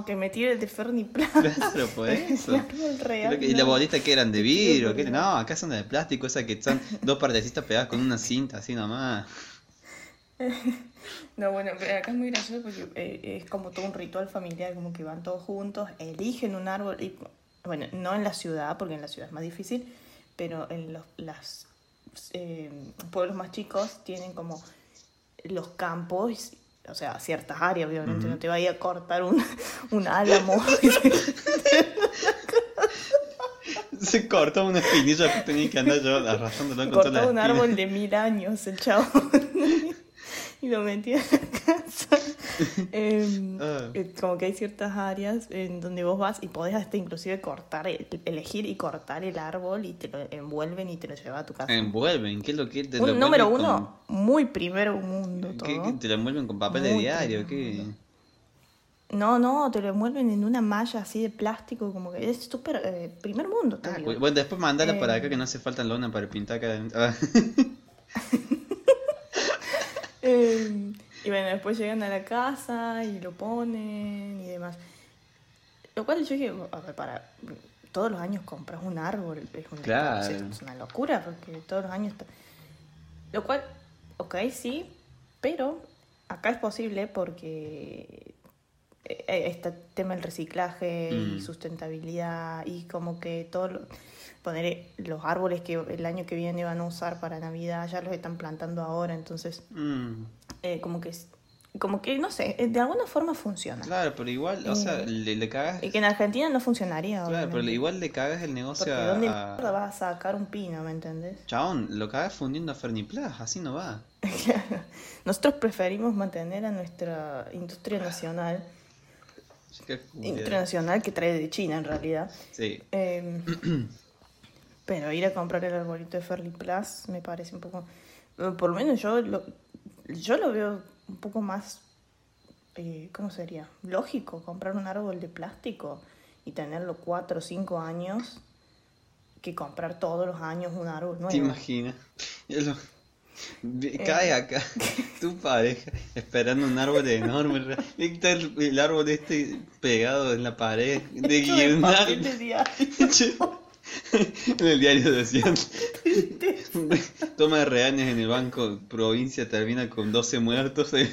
que me tire el de Ferniplas. Claro, por eso. Real, y no. las bolitas que eran de vidrio, Dios. no, acá son de plástico, esas que son dos partecitas pegadas con una cinta así nomás. No, bueno, pero acá es muy gracioso porque eh, es como todo un ritual familiar, como que van todos juntos, eligen un árbol, y, bueno, no en la ciudad, porque en la ciudad es más difícil, pero en los las, eh, pueblos más chicos tienen como los campos, o sea, ciertas áreas, obviamente, no te vaya a cortar un, un álamo. Se cortó una espinilla que tenía que andar yo arrastrándolo con toda la Cortaba un árbol de mil años el chavo. y lo metía en la casa. Em, Ah. eh, Como que hay ciertas áreas en donde vos vas y podés hasta inclusive cortar, el- elegir y cortar el árbol y te lo envuelven y te lo llevas a tu casa. Envuelven, ¿qué es lo que te lo un número uno, muy primero mundo todo. ¿qué- qué te lo envuelven con papel de diario? ¿Qué? No, no, te lo envuelven en una malla así de plástico, como que es súper eh, primer mundo. Ah, bueno, después mandala para acá que no hace falta lona para pintar acá Eh, y bueno, después llegan a la casa y lo ponen y demás. Lo cual yo dije, a ver, para todos los años compras un árbol, es una, Claro. es una locura porque todos los años... Lo cual, ok, sí, pero acá es posible porque este tema del reciclaje y Mm. sustentabilidad y como que todo lo- poner los árboles que el año que viene van a usar para Navidad ya los están plantando ahora, entonces Mm, eh, como que como que no sé, eh, de alguna forma funciona. claro, pero igual, o sea, Eh, le, le cagas. Y que en Argentina no funcionaría. Claro, pero igual le cagas el negocio Porque a. ¿dónde a- vas a sacar un pino, me entendés? Chabón, lo cagas fundiendo a Ferniplas, así no va. Nosotros preferimos mantener a nuestra industria nacional, Qué culiao. industria nacional que trae de China en realidad. Sí. Eh, pero ir a comprar el arbolito de Ferliplas me parece un poco. eh, Por lo menos yo lo, yo lo veo un poco más. eh, ¿Cómo sería? Lógico comprar un árbol de plástico y tenerlo cuatro o cinco años que comprar todos los años un árbol nuevo. ¿Te imaginas? Lo- Eh. Cae acá tu pareja esperando un árbol enorme. está el, el árbol este pegado en la pared de guirnalda. En el diario decían Toma de rehenes en el banco provincia termina con 12 muertos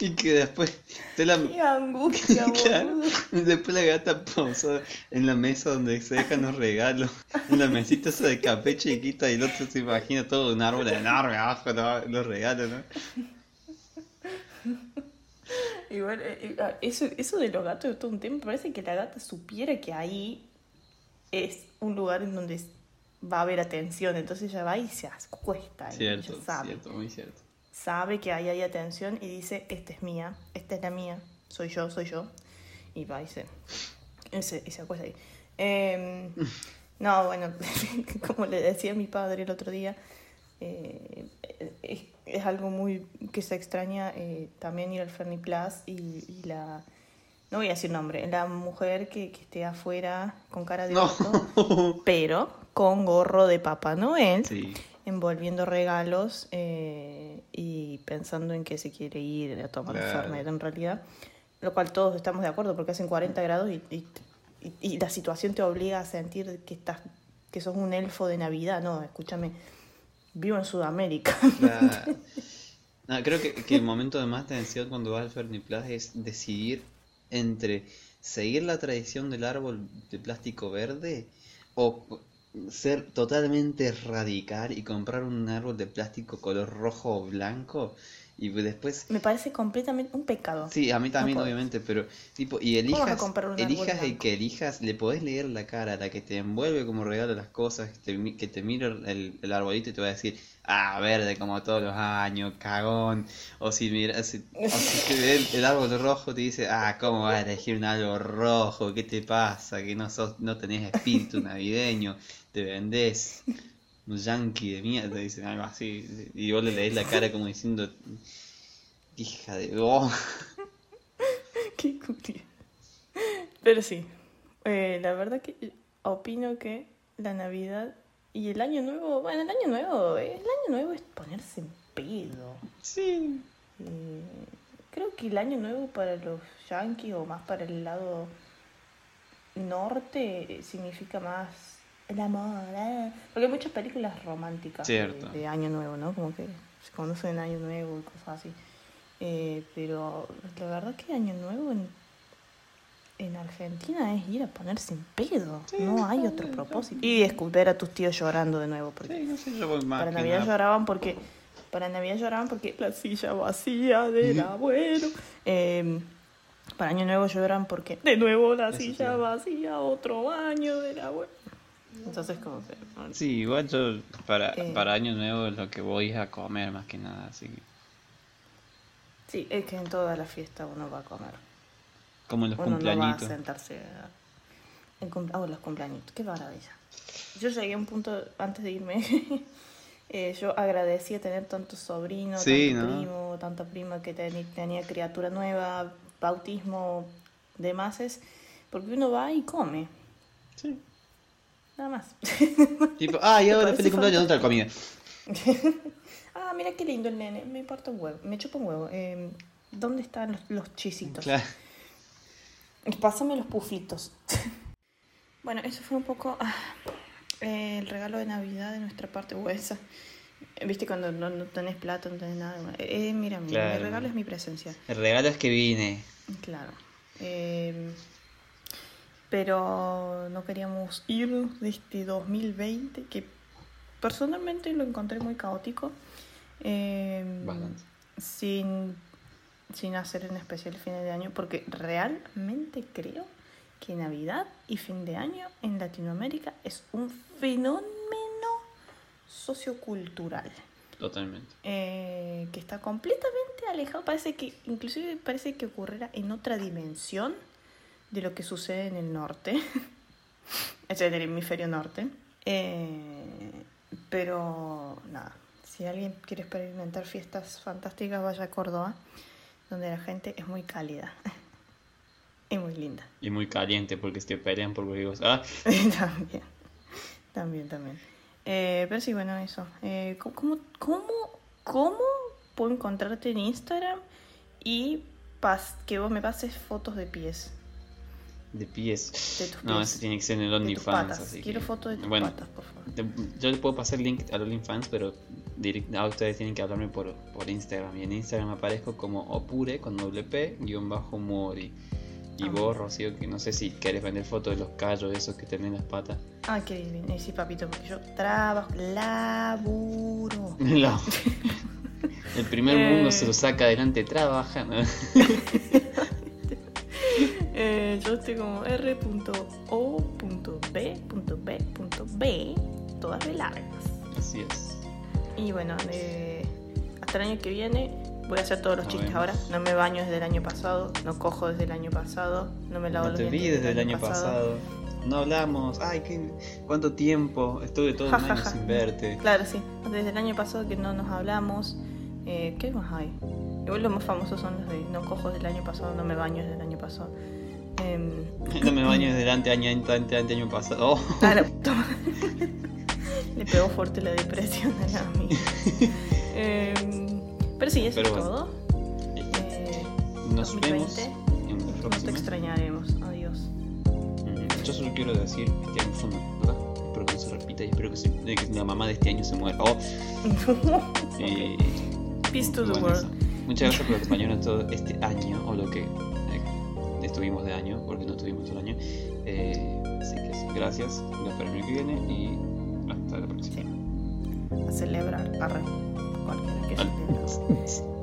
Y que después te la, Qué angustia, Claro. Después la gata posó en la mesa donde se dejan los regalos, en la mesita esa de café chiquita y el otro se imagina todo un árbol enorme abajo los regalos, ¿no? Igual, eh, eh, ah, eso, eso de los gatos es todo un tema. Parece que la gata supiera que ahí es un lugar en donde va a haber atención. Entonces ella va y se acuesta. Cierto, sabe. cierto, muy cierto. Sabe que ahí hay atención y dice, esta es mía, esta es la mía, soy yo, soy yo. Y va y se, y se, y se acuesta ahí. Em, no, bueno, como le decía mi padre el otro día, eh, es, es algo muy que se extraña eh, también ir al Ferniplas y, y la... No voy a decir nombre, la mujer que, que esté afuera con cara de No. pero con gorro de Papá Noel Sí, envolviendo regalos eh, y pensando en que se quiere ir a tomar Claro. Fernet en realidad, lo cual todos estamos de acuerdo porque hacen 40 grados y, y, y- y la situación te obliga a sentir que estás que sos un elfo de Navidad, no, escúchame, vivo en Sudamérica. No, creo que, que el momento de más tensión cuando vas al Ferniplas es decidir entre seguir la tradición del árbol de plástico verde o ser totalmente radical y comprar un árbol de plástico color rojo o blanco y después Me parece completamente un pecado. Sí, a mí también, podés. obviamente, pero tipo, y ¿Cómo vas a elijas, elijas el que elijas, le podés leer la cara la que te envuelve como regalo las cosas, que te, que te mira el, el arbolito y te va a decir, ah, verde como todos los años, cagón. O si mira, si- o si te el, el árbol rojo te dice, ah, ¿cómo vas a elegir un árbol rojo? ¿Qué te pasa? Que no sos, no tenés espíritu navideño, te vendés. Un yankee de mierda, dicen algo así. Y vos le lees la cara como diciendo, hija de vos. Qué cutie. Pero sí, eh, la verdad que opino que la Navidad y el Año Nuevo, bueno, el Año Nuevo, el Año Nuevo es ponerse en pedo. Sí. Eh, creo que el Año Nuevo para los yankees o más para el lado norte eh, significa más el amor, eh, porque hay muchas películas románticas de- Cierto. De, Año Nuevo, ¿no? Como que se conocen en Año Nuevo y cosas así. Eh, pero la verdad que Año Nuevo en, en Argentina es ir a ponerse en pedo. no hay otro propósito. Y escuchar a tus tíos llorando de nuevo. Porque Sí, no sé, yo voy más para Navidad nada- lloraban porque para Navidad lloraban porque la silla vacía del abuelo. Eh, para Año Nuevo lloran porque de nuevo la silla sí. vacía, otro año del abuelo. Entonces como que Sí, igual yo para, Eh. para Año Nuevo lo que voy es a comer más que nada, así que sí, es que en toda la fiesta uno va a comer. como en los Uno no va a cumpleañitos. sentarse a... en cum- ah, los cumpleaños, qué maravilla. Yo llegué a un punto antes de irme. eh, yo agradecía tener tantos sobrinos, Sí, tanto ¿no? primo, tanta prima que tenía criatura nueva, bautismo, demás, porque uno va y come, Sí. Nada más. Tipo, ah, y ahora feliz cumpleaños, ¿dónde está la comida? ah, mira qué lindo el nene, me importa un huevo, me chupa un huevo. Eh, ¿Dónde están los, los chisitos? Claro. Pásame los pufitos. bueno, eso fue un poco ah, eh, el regalo de Navidad de nuestra parte huesa. Viste cuando no, no tenés plata, no tenés nada. Eh, mira, mi, Claro. mi regalo es mi presencia. El regalo es que vine. Claro. Eh, pero no queríamos ir de este 2020, que personalmente lo encontré muy caótico. eh, Bastante. sin, sin hacer en especial fines de año, porque realmente creo que Navidad y fin de año en Latinoamérica es un fenómeno sociocultural Totalmente. eh, que está completamente alejado. Parece que, inclusive parece que ocurriera en otra dimensión de lo que sucede en el norte, es decir, en el hemisferio norte. Eh, pero nada, si alguien quiere experimentar fiestas fantásticas, vaya a Córdoba, donde la gente es muy cálida y muy linda. Y muy caliente porque se pelean por huevos. Ah, también, también, también. Eh, pero sí, bueno, eso. Eh, ¿cómo, cómo, cómo, puedo encontrarte en Instagram y que vos me pases fotos de pies? De pies. De tus No, pies. ese tiene que ser en el OnlyFans. Quiero que- fotos de tus bueno, patas, por favor. te- yo le puedo pasar el link al OnlyFans, pero direct, ah, ustedes tienen que hablarme por, por Instagram. Y en Instagram aparezco como opure con doble P guion bajo mori. Y Ah. vos, Rocío, que no sé si querés vender fotos de los callos esos que te ven las patas. Ah, qué bien. Eh, sí, papito, porque yo trabajo, laburo. No. El primer Eh. mundo se lo saca adelante, trabaja. Eh, yo estoy como R.O.B.B.B, todas de largas. Así es. Y bueno, hasta el año que viene voy a hacer todos los Nos chistes vemos. ahora. No me baño desde el año pasado, no cojo desde el año pasado, no me lavo No los te vi dientes desde el año pasado. No hablamos. Ay, qué... ¿cuánto tiempo? Estuve todo un Ja, ja, año ja. sin verte. Claro, sí. Desde el año pasado que no nos hablamos. Eh, ¿Qué más hay? Igual los más famosos son los de no cojo desde el año pasado, no me baño desde el año pasado. Em, No me baño desde el ante año, ante, ante, año pasado. Oh. Toma. Le pegó fuerte la depresión a la amiga. Em, pero sí, eso Pero es bueno. todo. Eh, Nos 2020, vemos en la no te extrañaremos. Adiós. Mm, Yo solo quiero decir, este año fue una. Espero que no se repita y espero que, se- que la mamá de este año se muera. Oh, y- Peace to the bueno, world. eso. Muchas gracias por acompañarnos todo este año, o lo que eh, estuvimos de año, porque no estuvimos todo el año. Eh, así que eso, gracias, nos vemos el año que viene y hasta la próxima. Sí. A celebrar. Arre. Cualquiera que Al- celebre.